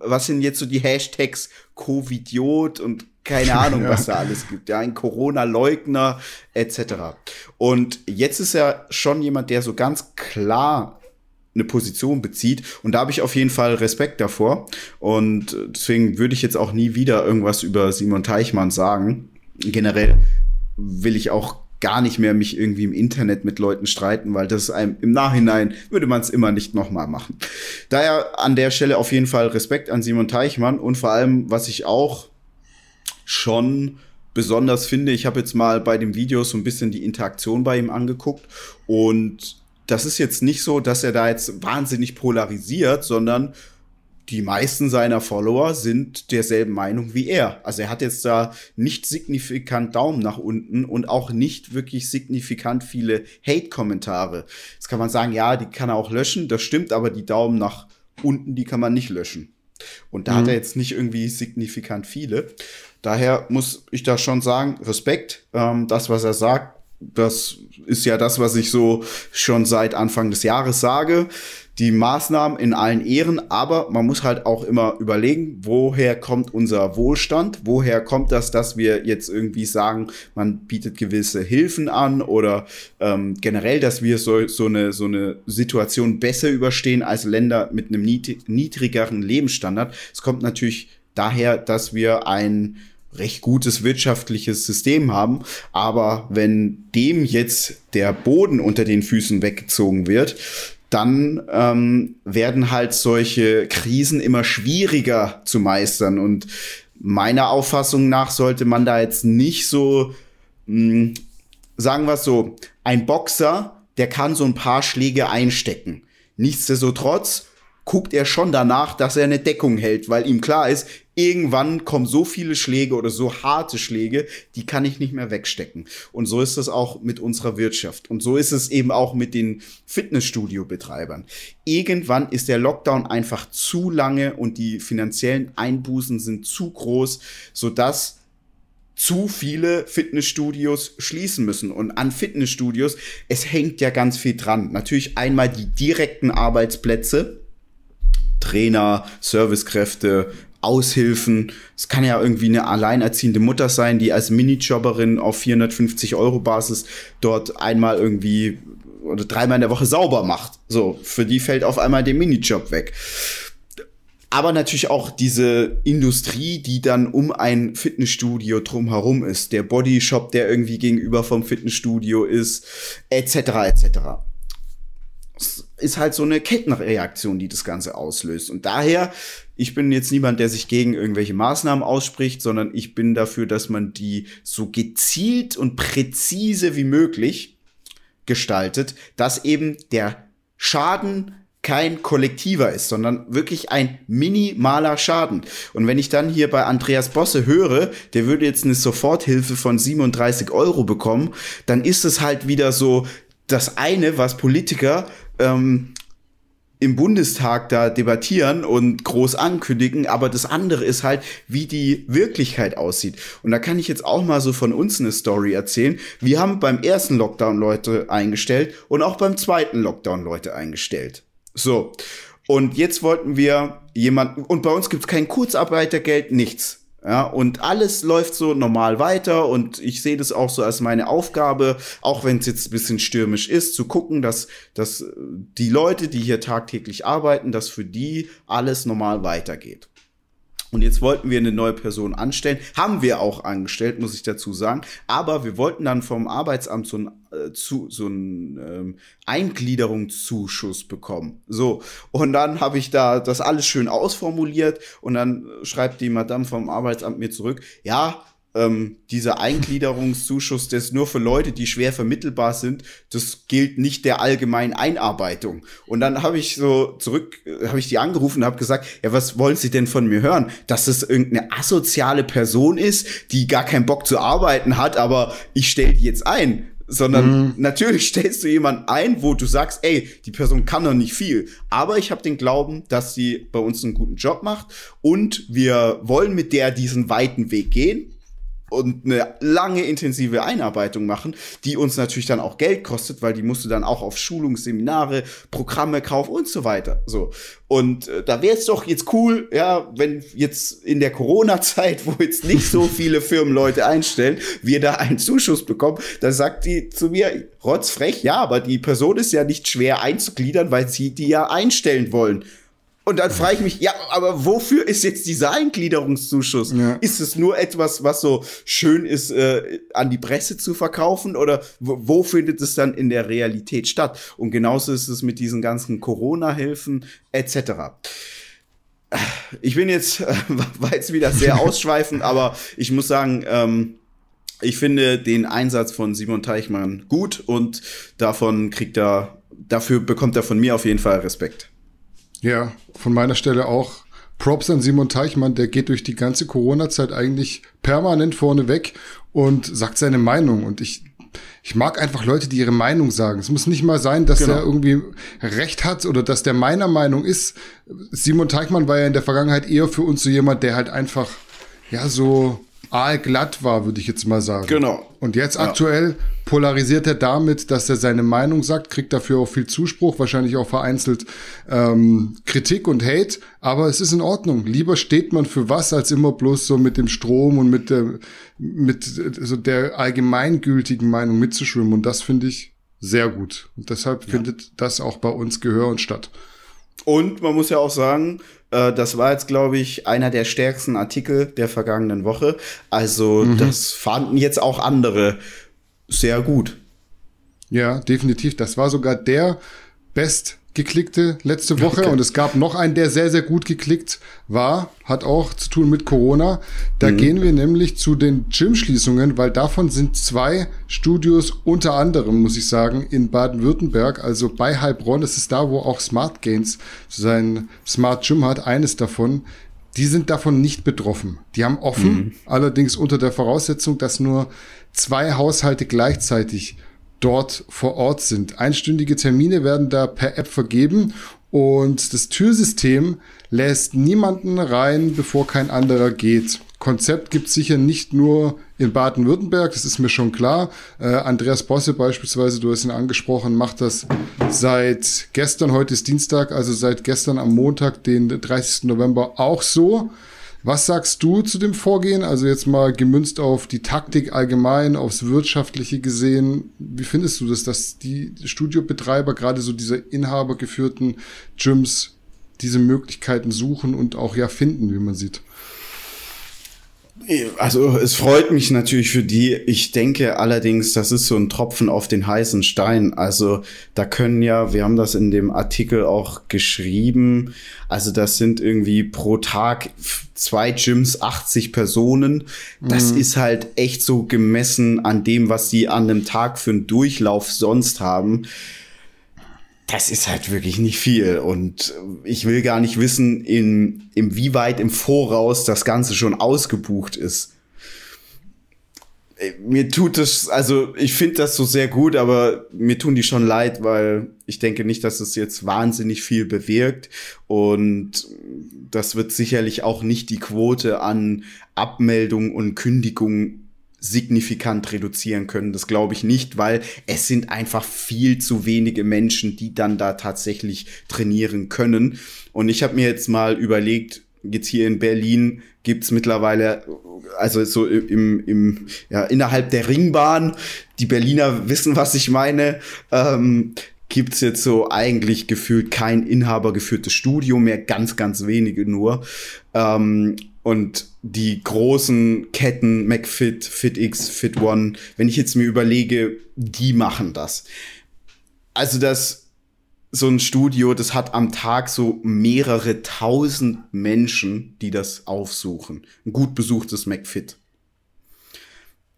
was sind jetzt so die Hashtags Covidiot und keine Ahnung, <laughs> ja. was da alles gibt. Ja, ein Corona-Leugner etc. Und jetzt ist er schon jemand, der so ganz klar eine Position bezieht. Und da habe ich auf jeden Fall Respekt davor. Und deswegen würde ich jetzt auch nie wieder irgendwas über Simon Teichmann sagen. Generell will ich auch gar nicht mehr mich irgendwie im Internet mit Leuten streiten, weil das einem im Nachhinein würde man es immer nicht nochmal machen. Daher an der Stelle auf jeden Fall Respekt an Simon Teichmann und vor allem, was ich auch schon besonders finde, ich habe jetzt mal bei dem Video so ein bisschen die Interaktion bei ihm angeguckt und das ist jetzt nicht so, dass er da jetzt wahnsinnig polarisiert, sondern die meisten seiner Follower sind derselben Meinung wie er. Also er hat jetzt da nicht signifikant Daumen nach unten und auch nicht wirklich signifikant viele Hate-Kommentare. Jetzt kann man sagen, ja, die kann er auch löschen, das stimmt, aber die Daumen nach unten, die kann man nicht löschen. Und da mhm. hat er jetzt nicht irgendwie signifikant viele. Daher muss ich da schon sagen, Respekt, ähm, das, was er sagt, das ist ja das, was ich so schon seit Anfang des Jahres sage. Die Maßnahmen in allen Ehren, aber man muss halt auch immer überlegen, woher kommt unser Wohlstand? Woher kommt das, dass wir jetzt irgendwie sagen, man bietet gewisse Hilfen an oder ähm, generell, dass wir so, so, eine, so eine Situation besser überstehen als Länder mit einem niedrigeren Lebensstandard? Es kommt natürlich daher, dass wir ein recht gutes wirtschaftliches System haben. Aber wenn dem jetzt der Boden unter den Füßen weggezogen wird, dann ähm, werden halt solche Krisen immer schwieriger zu meistern. Und meiner Auffassung nach sollte man da jetzt nicht so, mh, hm, sagen wir es so, ein Boxer, der kann so ein paar Schläge einstecken. Nichtsdestotrotz guckt er schon danach, dass er eine Deckung hält, weil ihm klar ist, irgendwann kommen so viele Schläge oder so harte Schläge, die kann ich nicht mehr wegstecken. Und so ist es auch mit unserer Wirtschaft. Und so ist es eben auch mit den Fitnessstudio-Betreibern. Irgendwann ist der Lockdown einfach zu lange und die finanziellen Einbußen sind zu groß, sodass zu viele Fitnessstudios schließen müssen. Und an Fitnessstudios, es hängt ja ganz viel dran. Natürlich einmal die direkten Arbeitsplätze, Trainer, Servicekräfte, Aushilfen. Es kann ja irgendwie eine alleinerziehende Mutter sein, die als Minijobberin auf 450 Euro Basis dort einmal irgendwie oder dreimal in der Woche sauber macht. So, für die fällt auf einmal der Minijob weg. Aber natürlich auch diese Industrie, die dann um ein Fitnessstudio drumherum ist. Der Bodyshop, der irgendwie gegenüber vom Fitnessstudio ist, etc. etc ist halt so eine Kettenreaktion, die das Ganze auslöst. Und daher, ich bin jetzt niemand, der sich gegen irgendwelche Maßnahmen ausspricht, sondern ich bin dafür, dass man die so gezielt und präzise wie möglich gestaltet, dass eben der Schaden kein kollektiver ist, sondern wirklich ein minimaler Schaden. Und wenn ich dann hier bei Andreas Bosse höre, der würde jetzt eine Soforthilfe von 37 Euro bekommen, dann ist es halt wieder so das eine, was Politiker ähm, im Bundestag da debattieren und groß ankündigen, aber das andere ist halt, wie die Wirklichkeit aussieht. Und da kann ich jetzt auch mal so von uns eine Story erzählen. Wir haben beim ersten Lockdown Leute eingestellt und auch beim zweiten Lockdown Leute eingestellt. So. Und jetzt wollten wir jemanden, und bei uns gibt es kein Kurzarbeitergeld, nichts. Ja, und alles läuft so normal weiter und ich sehe das auch so als meine Aufgabe, auch wenn es jetzt ein bisschen stürmisch ist, zu gucken, dass, dass die Leute, die hier tagtäglich arbeiten, dass für die alles normal weitergeht. Und jetzt wollten wir eine neue Person anstellen. Haben wir auch angestellt, muss ich dazu sagen. Aber wir wollten dann vom Arbeitsamt so einen, äh, zu, so einen ähm, Eingliederungszuschuss bekommen. So. Und dann habe ich da das alles schön ausformuliert. Und dann schreibt die Madame vom Arbeitsamt mir zurück, ja, ähm, dieser Eingliederungszuschuss, der ist nur für Leute, die schwer vermittelbar sind. Das gilt nicht der allgemeinen Einarbeitung. Und dann habe ich so zurück, habe ich die angerufen und habe gesagt, ja, was wollen Sie denn von mir hören? Dass es irgendeine asoziale Person ist, die gar keinen Bock zu arbeiten hat, aber ich stelle die jetzt ein sondern mhm. natürlich <laughs> stellst du jemanden ein, wo du sagst, ey, die Person kann noch nicht viel, aber ich habe den Glauben, dass sie bei uns einen guten Job macht und wir wollen mit der diesen weiten Weg gehen und eine lange intensive Einarbeitung machen, die uns natürlich dann auch Geld kostet, weil die musst du dann auch auf Schulungsseminare, Programme kaufen und so weiter. So. Und äh, da wäre es doch jetzt cool, ja, wenn jetzt in der Corona-Zeit, wo jetzt nicht so viele Firmen Leute einstellen, wir da einen Zuschuss bekommen, da sagt die zu mir, rotzfrech, ja, aber die Person ist ja nicht schwer einzugliedern, weil sie die ja einstellen wollen. Und dann frage ich mich, ja, aber wofür ist jetzt dieser Eingliederungszuschuss? Ja. Ist es nur etwas, was so schön ist, äh, an die Presse zu verkaufen? Oder wo, wo, findet es dann in der Realität statt? Und genauso ist es mit diesen ganzen Corona-Hilfen etc. Ich bin jetzt, äh, <laughs> war jetzt wieder sehr <laughs> ausschweifend, aber ich muss sagen, ähm, ich finde den Einsatz von Simon Teichmann gut und davon kriegt er, dafür bekommt er von mir auf jeden Fall Respekt. Ja, von meiner Stelle auch Props an Simon Teichmann, der geht durch die ganze Corona-Zeit eigentlich permanent vorne weg und sagt seine Meinung. Und ich, ich mag einfach Leute, die ihre Meinung sagen. Es muss nicht mal sein, dass genau. er irgendwie Recht hat oder dass der meiner Meinung ist. Simon Teichmann war ja in der Vergangenheit eher für uns so jemand, der halt einfach, ja, so aalglatt war, würde ich jetzt mal sagen. Genau. Und jetzt ja. aktuell polarisiert er damit, dass er seine Meinung sagt, kriegt dafür auch viel Zuspruch, wahrscheinlich auch vereinzelt ähm, Kritik und Hate, aber es ist in Ordnung. Lieber steht man für was, als immer bloß so mit dem Strom und mit der, mit so der allgemeingültigen Meinung mitzuschwimmen. Und das finde ich sehr gut. Und deshalb ja. findet das auch bei uns Gehör und statt. Und man muss ja auch sagen, äh, das war jetzt, glaube ich, einer der stärksten Artikel der vergangenen Woche. Also mhm. das fanden jetzt auch andere sehr gut. Ja, definitiv. Das war sogar der best geklickte letzte Woche und es gab noch einen, der sehr, sehr gut geklickt war, hat auch zu tun mit Corona. Da mhm. gehen wir nämlich zu den Gym-Schließungen, weil davon sind zwei Studios unter anderem, muss ich sagen, in Baden-Württemberg, also bei Heilbronn, das ist da, wo auch Smart Gains sein Smart Gym hat, eines davon. Die sind davon nicht betroffen. Die haben offen, mhm. allerdings unter der Voraussetzung, dass nur zwei Haushalte gleichzeitig dort vor Ort sind. Einstündige Termine werden da per App vergeben und das Türsystem lässt niemanden rein, bevor kein anderer geht. Konzept gibt sicher nicht nur in Baden-Württemberg, das ist mir schon klar. Äh, Andreas Bosse beispielsweise, du hast ihn angesprochen, macht das seit gestern, heute ist Dienstag, also seit gestern am Montag, den 30. November auch so. Was sagst du zu dem Vorgehen? Also jetzt mal gemünzt auf die Taktik allgemein, aufs Wirtschaftliche gesehen. Wie findest du das, dass die Studiobetreiber, gerade so diese inhabergeführten Gyms, diese Möglichkeiten suchen und auch ja finden, wie man sieht? Also es freut mich natürlich für die. Ich denke allerdings, das ist so ein Tropfen auf den heißen Stein. Also da können ja, wir haben das in dem Artikel auch geschrieben, also das sind irgendwie pro Tag zwei Gyms, 80 Personen. Das mhm. ist halt echt so gemessen an dem, was sie an einem Tag für einen Durchlauf sonst haben das ist halt wirklich nicht viel. Und ich will gar nicht wissen, in, inwieweit im Voraus das Ganze schon ausgebucht ist. Äh, mir tut es, also ich finde das so sehr gut, aber mir tun die schon leid, weil ich denke nicht, dass es jetzt wahnsinnig viel bewirkt. Und das wird sicherlich auch nicht die Quote an Abmeldungen und Kündigungen signifikant reduzieren können. Das glaube ich nicht, weil es sind einfach viel zu wenige Menschen, die dann da tatsächlich trainieren können. Und ich habe mir jetzt mal überlegt, jetzt hier in Berlin gibt's mittlerweile, also so im, im, ja, innerhalb der Ringbahn, die Berliner wissen, was ich meine, ähm, gibt's jetzt so eigentlich gefühlt kein inhabergeführtes Studio mehr, ganz, ganz wenige nur. Ähm, und die großen Ketten, McFit, FitX, FitOne, wenn ich jetzt mir überlege, die machen das. Also das, so ein Studio, das hat am Tag so mehrere tausend Menschen, die das aufsuchen. Ein gut besuchtes McFit.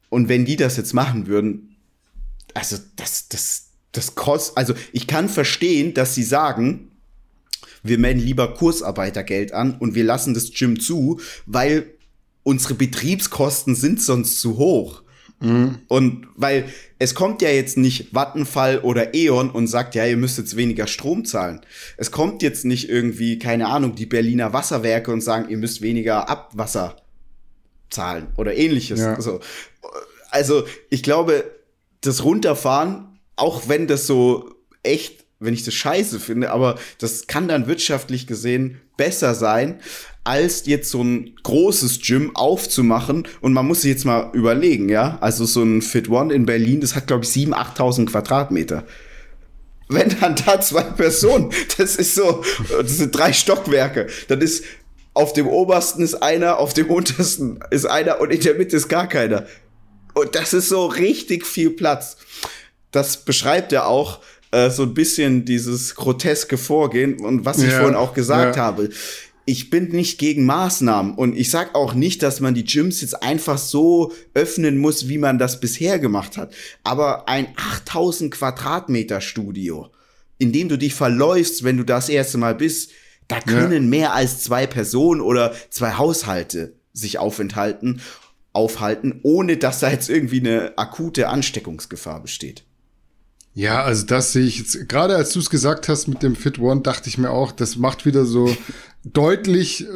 Und wenn die das jetzt machen würden, also das, das, das kostet, also ich kann verstehen, dass sie sagen, wir melden lieber Kursarbeitergeld an und wir lassen das Gym zu, weil unsere Betriebskosten sind sonst zu hoch. Mhm. Und weil es kommt ja jetzt nicht Vattenfall oder E.ON und sagt, ja, ihr müsst jetzt weniger Strom zahlen. Es kommt jetzt nicht irgendwie, keine Ahnung, die Berliner Wasserwerke und sagen, ihr müsst weniger Abwasser zahlen oder ähnliches. Ja. Also, also ich glaube, das Runterfahren, auch wenn das so echt wenn ich das scheiße finde, aber das kann dann wirtschaftlich gesehen besser sein, als jetzt so ein großes Gym aufzumachen. Und man muss sich jetzt mal überlegen, ja. Also so ein Fit One in Berlin, das hat, glaube ich, 7.000, 8.000 Quadratmeter. Wenn dann da zwei Personen, das ist so, das sind drei Stockwerke, dann ist auf dem obersten ist einer, auf dem untersten ist einer und in der Mitte ist gar keiner. Und das ist so richtig viel Platz. Das beschreibt ja auch, äh, so ein bisschen dieses groteske Vorgehen und was ich ja, vorhin auch gesagt ja. habe. Ich bin nicht gegen Maßnahmen und ich sag auch nicht, dass man die Gyms jetzt einfach so öffnen muss, wie man das bisher gemacht hat. Aber ein 8000 Quadratmeter Studio, in dem du dich verläufst, wenn du das erste Mal bist, da können ja. mehr als zwei Personen oder zwei Haushalte sich aufenthalten, aufhalten, ohne dass da jetzt irgendwie eine akute Ansteckungsgefahr besteht. Ja, also das sehe ich jetzt, gerade als du es gesagt hast mit dem Fit One, dachte ich mir auch, das macht wieder so deutlich, äh,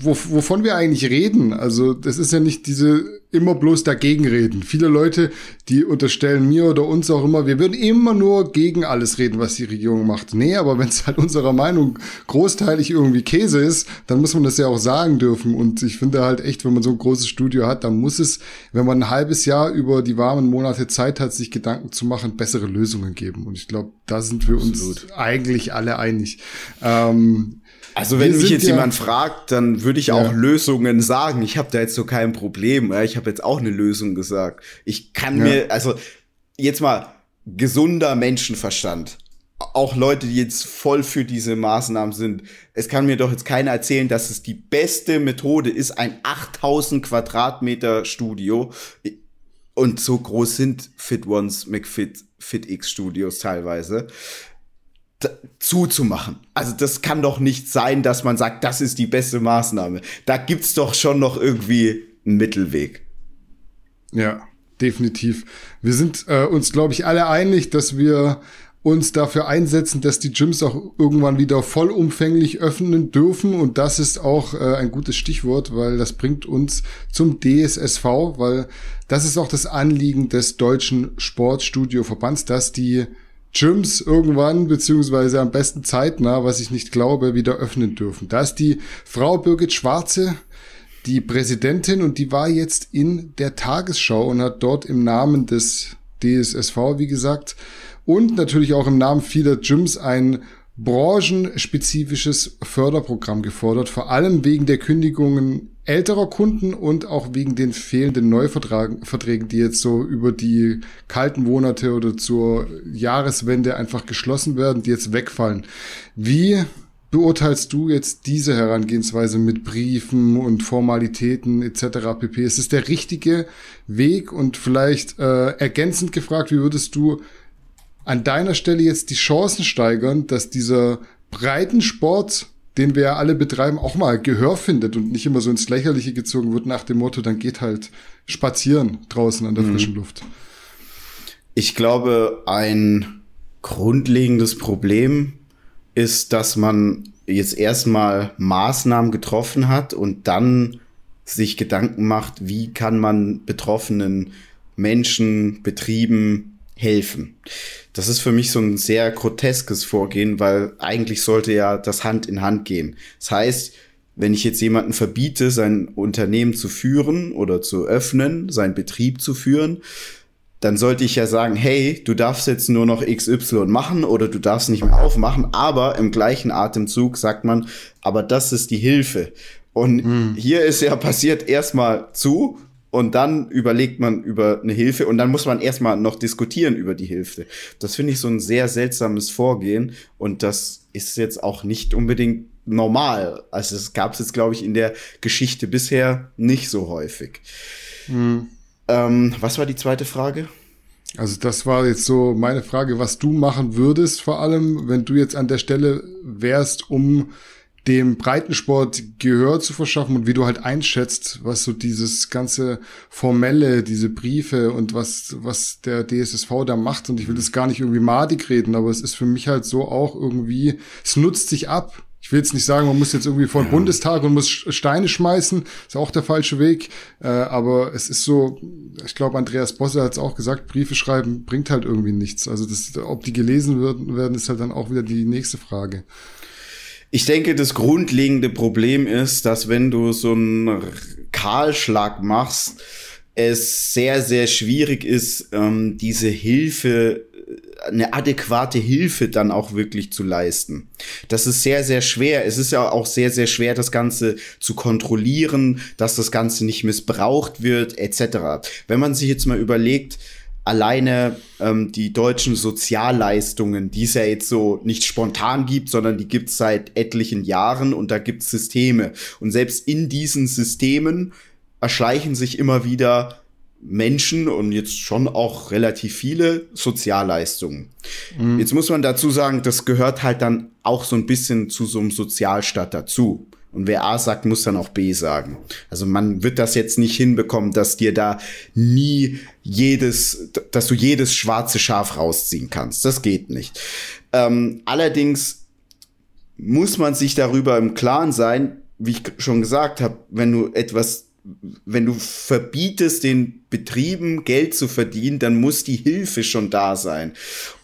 wo, wovon wir eigentlich reden. Also das ist ja nicht diese immer bloß dagegen reden. Viele Leute, die unterstellen mir oder uns auch immer, wir würden immer nur gegen alles reden, was die Regierung macht. Nee, aber wenn es halt unserer Meinung großteilig irgendwie Käse ist, dann muss man das ja auch sagen dürfen. Und ich finde halt echt, wenn man so ein großes Studio hat, dann muss es, wenn man ein halbes Jahr über die warmen Monate Zeit hat, sich Gedanken zu machen, bessere Lösungen geben. Und ich glaube, da sind wir Absolut. uns eigentlich alle einig. Ähm, also wenn mich jetzt ja, jemand fragt, dann würde ich ja. auch Lösungen sagen. Ich habe da jetzt so kein Problem. Ich habe jetzt auch eine Lösung gesagt. Ich kann ja. mir, also jetzt mal gesunder Menschenverstand. Auch Leute, die jetzt voll für diese Maßnahmen sind. Es kann mir doch jetzt keiner erzählen, dass es die beste Methode ist, ein 8000 Quadratmeter Studio. Und so groß sind Fit Ones, McFit, FitX Studios teilweise zuzumachen. Also das kann doch nicht sein, dass man sagt, das ist die beste Maßnahme. Da gibt's doch schon noch irgendwie einen Mittelweg. Ja, definitiv. Wir sind äh, uns, glaube ich, alle einig, dass wir uns dafür einsetzen, dass die Gyms auch irgendwann wieder vollumfänglich öffnen dürfen. Und das ist auch äh, ein gutes Stichwort, weil das bringt uns zum DSSV, weil das ist auch das Anliegen des Deutschen Sportstudioverbands, dass die Gyms irgendwann, beziehungsweise am besten zeitnah, was ich nicht glaube, wieder öffnen dürfen. Da ist die Frau Birgit Schwarze, die Präsidentin, und die war jetzt in der Tagesschau und hat dort im Namen des DSSV, wie gesagt, und natürlich auch im Namen vieler Gyms ein branchenspezifisches Förderprogramm gefordert, vor allem wegen der Kündigungen älterer Kunden und auch wegen den fehlenden Neuverträgen, die jetzt so über die kalten Monate oder zur Jahreswende einfach geschlossen werden, die jetzt wegfallen. Wie beurteilst du jetzt diese Herangehensweise mit Briefen und Formalitäten etc. pp? Ist es der richtige Weg und vielleicht äh, ergänzend gefragt, wie würdest du an deiner Stelle jetzt die Chancen steigern, dass dieser Breitensport, den wir ja alle betreiben, auch mal Gehör findet und nicht immer so ins Lächerliche gezogen wird nach dem Motto, dann geht halt spazieren draußen an der mhm. frischen Luft. Ich glaube, ein grundlegendes Problem ist, dass man jetzt erstmal Maßnahmen getroffen hat und dann sich Gedanken macht, wie kann man betroffenen Menschen, Betrieben helfen. Das ist für mich so ein sehr groteskes Vorgehen, weil eigentlich sollte ja das Hand in Hand gehen. Das heißt, wenn ich jetzt jemanden verbiete, sein Unternehmen zu führen oder zu öffnen, seinen Betrieb zu führen, dann sollte ich ja sagen, hey, du darfst jetzt nur noch XY machen oder du darfst nicht mehr aufmachen, aber im gleichen Atemzug sagt man, aber das ist die Hilfe. Und mhm. hier ist ja passiert erstmal zu und dann überlegt man über eine Hilfe und dann muss man erstmal noch diskutieren über die Hilfe. Das finde ich so ein sehr seltsames Vorgehen und das ist jetzt auch nicht unbedingt normal. Also es gab es jetzt, glaube ich, in der Geschichte bisher nicht so häufig. Mhm. Ähm, was war die zweite Frage? Also das war jetzt so meine Frage, was du machen würdest, vor allem, wenn du jetzt an der Stelle wärst, um dem Breitensport Gehör zu verschaffen und wie du halt einschätzt, was so dieses ganze formelle, diese Briefe und was, was der DSSV da macht. Und ich will das gar nicht irgendwie madig reden, aber es ist für mich halt so auch irgendwie, es nutzt sich ab ich will jetzt nicht sagen, man muss jetzt irgendwie vor den ja. Bundestag und muss Steine schmeißen, ist auch der falsche Weg. Äh, aber es ist so, ich glaube, Andreas Bosse hat es auch gesagt, Briefe schreiben bringt halt irgendwie nichts. Also das, ob die gelesen werden, werden, ist halt dann auch wieder die nächste Frage. Ich denke, das grundlegende Problem ist, dass wenn du so einen Kahlschlag machst, es sehr, sehr schwierig ist, ähm, diese Hilfe eine adäquate Hilfe dann auch wirklich zu leisten. Das ist sehr, sehr schwer. Es ist ja auch sehr, sehr schwer, das Ganze zu kontrollieren, dass das Ganze nicht missbraucht wird, etc. Wenn man sich jetzt mal überlegt, alleine ähm, die deutschen Sozialleistungen, die es ja jetzt so nicht spontan gibt, sondern die gibt es seit etlichen Jahren und da gibt es Systeme. Und selbst in diesen Systemen erschleichen sich immer wieder Menschen und jetzt schon auch relativ viele Sozialleistungen. Mhm. Jetzt muss man dazu sagen, das gehört halt dann auch so ein bisschen zu so einem Sozialstaat dazu. Und wer A sagt, muss dann auch B sagen. Also man wird das jetzt nicht hinbekommen, dass dir da nie jedes, dass du jedes schwarze Schaf rausziehen kannst. Das geht nicht. Ähm, allerdings muss man sich darüber im Klaren sein, wie ich schon gesagt habe, wenn du etwas wenn du verbietest, den Betrieben Geld zu verdienen, dann muss die Hilfe schon da sein.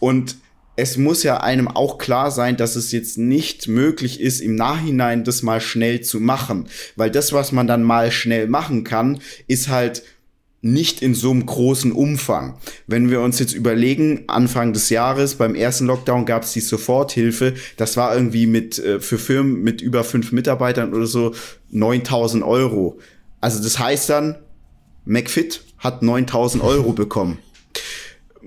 Und es muss ja einem auch klar sein, dass es jetzt nicht möglich ist, im Nachhinein das mal schnell zu machen. Weil das, was man dann mal schnell machen kann, ist halt nicht in so einem großen Umfang. Wenn wir uns jetzt überlegen, Anfang des Jahres beim ersten Lockdown gab es die Soforthilfe. Das war irgendwie mit äh, für Firmen mit über fünf Mitarbeitern oder so 9000 Euro. Also das heißt dann, McFit hat 9000 Euro bekommen.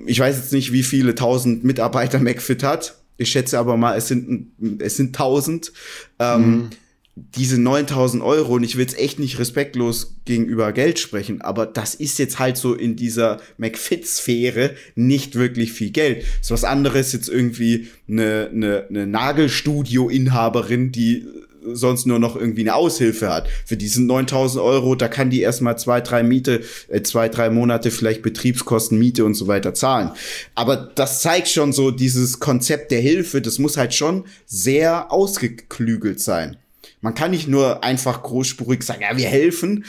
Ich weiß jetzt nicht, wie viele tausend Mitarbeiter McFit hat. Ich schätze aber mal, es sind, es sind 1000. Ähm, mhm. Diese 9000 Euro, und ich will jetzt echt nicht respektlos gegenüber Geld sprechen, aber das ist jetzt halt so in dieser McFit-Sphäre nicht wirklich viel Geld. ist was anderes jetzt irgendwie eine, eine, eine Nagelstudio-Inhaberin, die sonst nur noch irgendwie eine Aushilfe hat. Für diesen 9000 Euro, da kann die erstmal zwei, drei Miete, äh, zwei, drei Monate vielleicht Betriebskosten, Miete und so weiter zahlen. Aber das zeigt schon so dieses Konzept der Hilfe, das muss halt schon sehr ausgeklügelt sein. Man kann nicht nur einfach großspurig sagen, ja, wir helfen.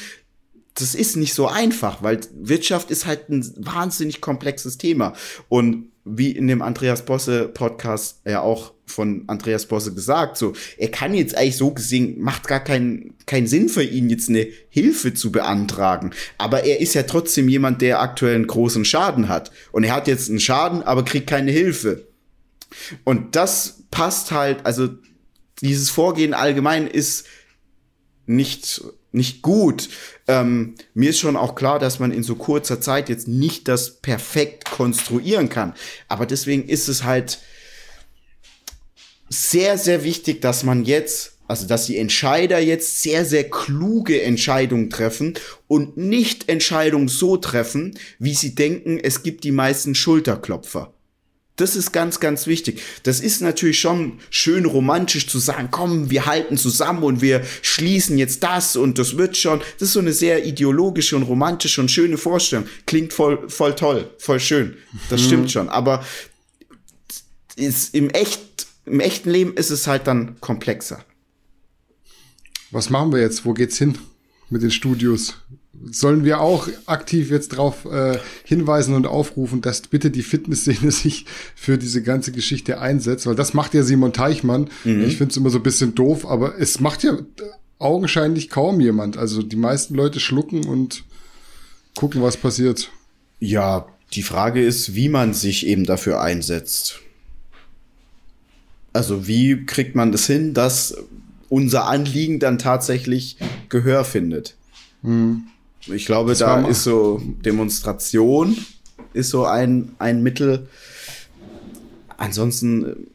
Das ist nicht so einfach, weil Wirtschaft ist halt ein wahnsinnig komplexes Thema. Und wie in dem Andreas Bosse Podcast ja auch von Andreas Bosse gesagt, so, er kann jetzt eigentlich so gesehen, macht gar keinen, keinen Sinn für ihn, jetzt eine Hilfe zu beantragen. Aber er ist ja trotzdem jemand, der aktuell einen großen Schaden hat. Und er hat jetzt einen Schaden, aber kriegt keine Hilfe. Und das passt halt, also dieses Vorgehen allgemein ist nicht nicht gut. Ähm, mir ist schon auch klar, dass man in so kurzer Zeit jetzt nicht das perfekt konstruieren kann. Aber deswegen ist es halt sehr, sehr wichtig, dass man jetzt, also dass die Entscheider jetzt sehr, sehr kluge Entscheidungen treffen und nicht Entscheidungen so treffen, wie sie denken, es gibt die meisten Schulterklopfer. Das ist ganz, ganz wichtig. Das ist natürlich schon schön romantisch zu sagen, komm, wir halten zusammen und wir schließen jetzt das und das wird schon. Das ist so eine sehr ideologische und romantische und schöne Vorstellung. Klingt voll, voll toll, voll schön. Das mhm. stimmt schon. Aber ist im, echt, im echten Leben ist es halt dann komplexer. Was machen wir jetzt? Wo geht's hin mit den Studios? Sollen wir auch aktiv jetzt darauf äh, hinweisen und aufrufen, dass bitte die Fitnessszene <laughs> sich für diese ganze Geschichte einsetzt, weil das macht ja Simon Teichmann. Mhm. Ich finde es immer so ein bisschen doof, aber es macht ja augenscheinlich kaum jemand. Also die meisten Leute schlucken und gucken, was passiert. Ja, die Frage ist, wie man sich eben dafür einsetzt. Also wie kriegt man das hin, dass unser Anliegen dann tatsächlich Gehör findet? Mhm. Ich glaube, das da ist so Demonstration ist so ein, ein Mittel. Ansonsten,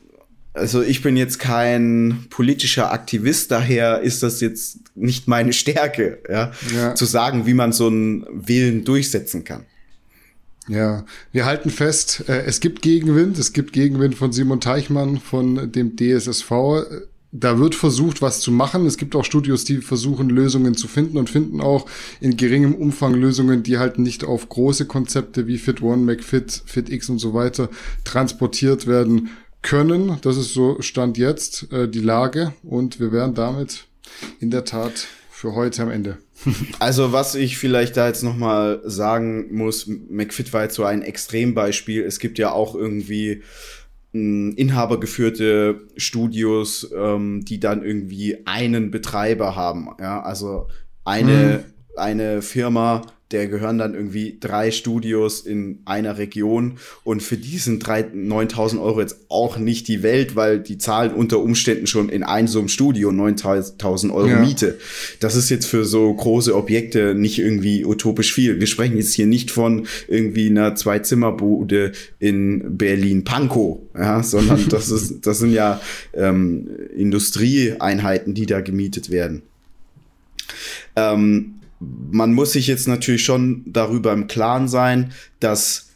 also ich bin jetzt kein politischer Aktivist, daher ist das jetzt nicht meine Stärke, ja, ja. zu sagen, wie man so einen Willen durchsetzen kann. Ja, wir halten fest, äh, es gibt Gegenwind, es gibt Gegenwind von Simon Teichmann, von dem DSSV da wird versucht, was zu machen. Es gibt auch Studios, die versuchen, Lösungen zu finden und finden auch in geringem Umfang Lösungen, die halt nicht auf große Konzepte wie Fit One, McFit, FitX und so weiter transportiert werden können. Das ist so Stand jetzt äh, die Lage und wir wären damit in der Tat für heute am Ende. <laughs> also was ich vielleicht da jetzt noch mal sagen muss, McFit war jetzt so ein Extrembeispiel. Es gibt ja auch irgendwie inhabergeführte Studios, ähm, die dann irgendwie einen Betreiber haben. Ja, also eine, mhm. Eine Firma, der gehören dann irgendwie drei Studios in einer Region und für diesen drei 9000 Euro jetzt auch nicht die Welt, weil die zahlen unter Umständen schon in einem so einem Studio 9000 Euro ja. Miete. Das ist jetzt für so große Objekte nicht irgendwie utopisch viel. Wir sprechen jetzt hier nicht von irgendwie einer Zwei-Zimmer-Bude in Berlin-Pankow, ja, sondern <laughs> das ist, das sind ja ähm, Industrieeinheiten, die da gemietet werden. Ähm, man muss sich jetzt natürlich schon darüber im Klaren sein, dass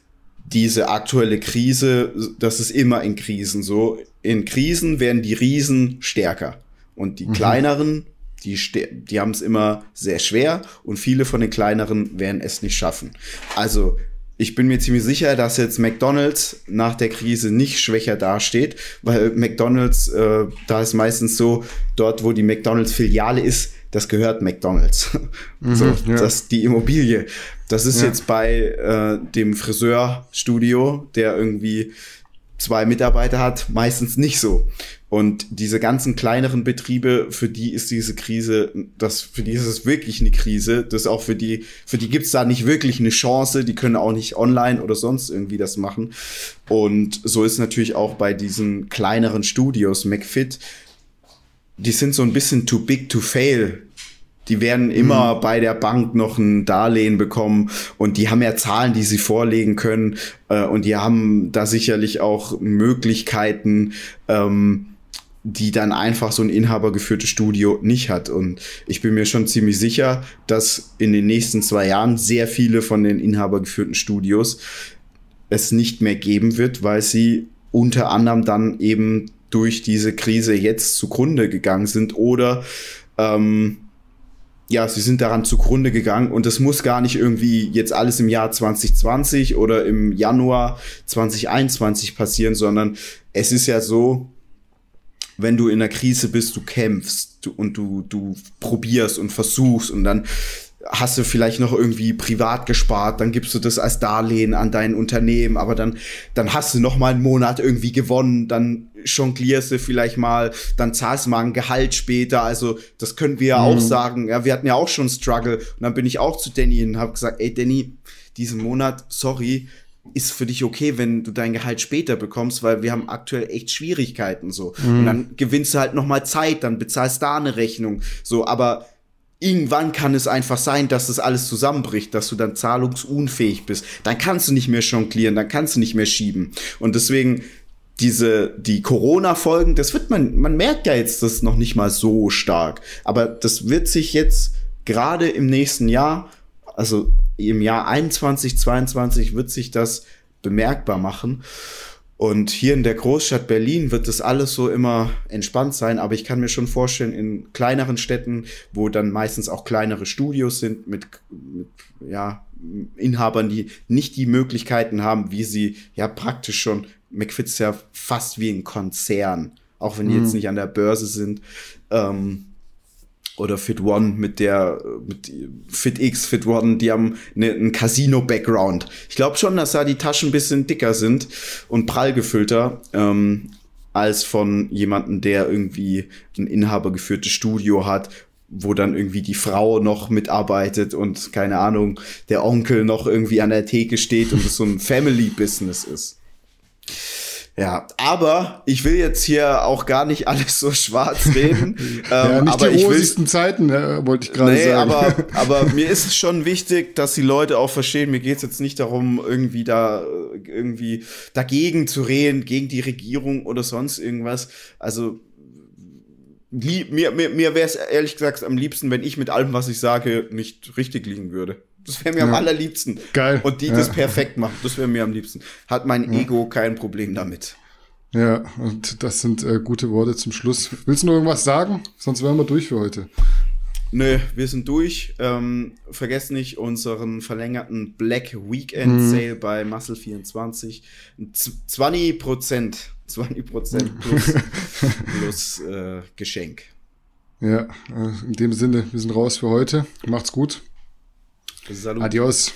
diese aktuelle Krise, das ist immer in Krisen so. In Krisen werden die Riesen stärker und die mhm. kleineren, die, die haben es immer sehr schwer und viele von den kleineren werden es nicht schaffen. Also ich bin mir ziemlich sicher, dass jetzt McDonald's nach der Krise nicht schwächer dasteht, weil McDonald's, äh, da ist meistens so, dort wo die McDonald's Filiale ist, das gehört McDonalds. <laughs> Mhm, so, ja. das die Immobilie. Das ist ja. jetzt bei äh, dem Friseurstudio, der irgendwie zwei Mitarbeiter hat, meistens nicht so. Und diese ganzen kleineren Betriebe, für die ist diese Krise, das, für die ist es wirklich eine Krise. Das auch für die, für die gibt's da nicht wirklich eine Chance. Die können auch nicht online oder sonst irgendwie das machen. Und so ist natürlich auch bei diesen kleineren Studios. McFit die sind so ein bisschen too big to fail. Die werden immer mhm. bei der Bank noch ein Darlehen bekommen und die haben ja Zahlen, die sie vorlegen können äh, und die haben da sicherlich auch Möglichkeiten, ähm, die dann einfach so ein inhabergeführtes Studio nicht hat. Und ich bin mir schon ziemlich sicher, dass in den nächsten zwei Jahren sehr viele von den inhabergeführten Studios es nicht mehr geben wird, weil sie unter anderem dann eben durch diese Krise jetzt zugrunde gegangen sind oder ähm, ja, sie sind daran zugrunde gegangen und das muss gar nicht irgendwie jetzt alles im Jahr 2020 oder im Januar 2021 passieren, sondern es ist ja so, wenn du in der Krise bist, du kämpfst und du, du probierst und versuchst und dann hast du vielleicht noch irgendwie privat gespart, dann gibst du das als Darlehen an dein Unternehmen, aber dann, dann hast du noch mal einen Monat irgendwie gewonnen, dann jonglierst du vielleicht mal, dann zahlst du mal ein Gehalt später, also das können wir ja mhm. auch sagen, ja, wir hatten ja auch schon Struggle und dann bin ich auch zu Danny und habe gesagt, ey Danny, diesen Monat, sorry, ist für dich okay, wenn du dein Gehalt später bekommst, weil wir haben aktuell echt Schwierigkeiten so. Mhm. Und dann gewinnst du halt noch mal Zeit, dann bezahlst da eine Rechnung, so, aber irgendwann kann es einfach sein, dass das alles zusammenbricht, dass du dann zahlungsunfähig bist. Dann kannst du nicht mehr jonglieren, dann kannst du nicht mehr schieben. Und deswegen diese, die Corona-Folgen, das wird man, man merkt ja jetzt das noch nicht mal so stark. Aber das wird sich jetzt gerade im nächsten Jahr, also im Jahr 21, 22 wird sich das bemerkbar machen. Und hier in der Großstadt Berlin wird das alles so immer entspannt sein, aber ich kann mir schon vorstellen, in kleineren Städten, wo dann meistens auch kleinere Studios sind mit, mit ja, Inhabern, die nicht die Möglichkeiten haben, wie sie ja praktisch schon, McFit ist ja fast wie ein Konzern, auch wenn die mhm. jetzt nicht an der Börse sind. Ähm, oder Fit One mit der mit Fit X, Fit One, die haben ne, einen Casino-Background. Ich glaube schon, dass da die Taschen ein bisschen dicker sind und prall gefüllter ähm, als von jemandem, der irgendwie ein inhabergeführtes Studio hat, wo dann irgendwie die Frau noch mitarbeitet und keine Ahnung, der Onkel noch irgendwie an der Theke steht und es so ein Family-Business ist. Ja, aber ich will jetzt hier auch gar nicht alles so schwarz reden. <laughs> ja, ähm, nicht aber die rosigsten Zeiten, äh, wollte ich gerade nee, sagen. Aber, <laughs> aber mir ist es schon wichtig, dass die Leute auch verstehen, mir geht's jetzt nicht darum, irgendwie da irgendwie dagegen zu reden, gegen die Regierung oder sonst irgendwas. Also mir, mir, mir wäre es ehrlich gesagt am liebsten, wenn ich mit allem, was ich sage, nicht richtig liegen würde. Das wäre mir ja. am allerliebsten. Geil. Und die ja. das perfekt machen. Das wäre mir am liebsten. Hat mein ja. Ego kein Problem damit. Ja, und das sind äh, gute Worte zum Schluss. Willst du noch irgendwas sagen? Sonst wären wir durch für heute. Nö, wir sind durch. Ähm, vergesst nicht unseren verlängerten Black Weekend hm. Sale bei Muscle 24. 20 Prozent. 20 Prozent plus, <laughs> plus äh, Geschenk. Ja, äh, in dem Sinne, wir sind raus für heute. Macht's gut. Salut. Adios.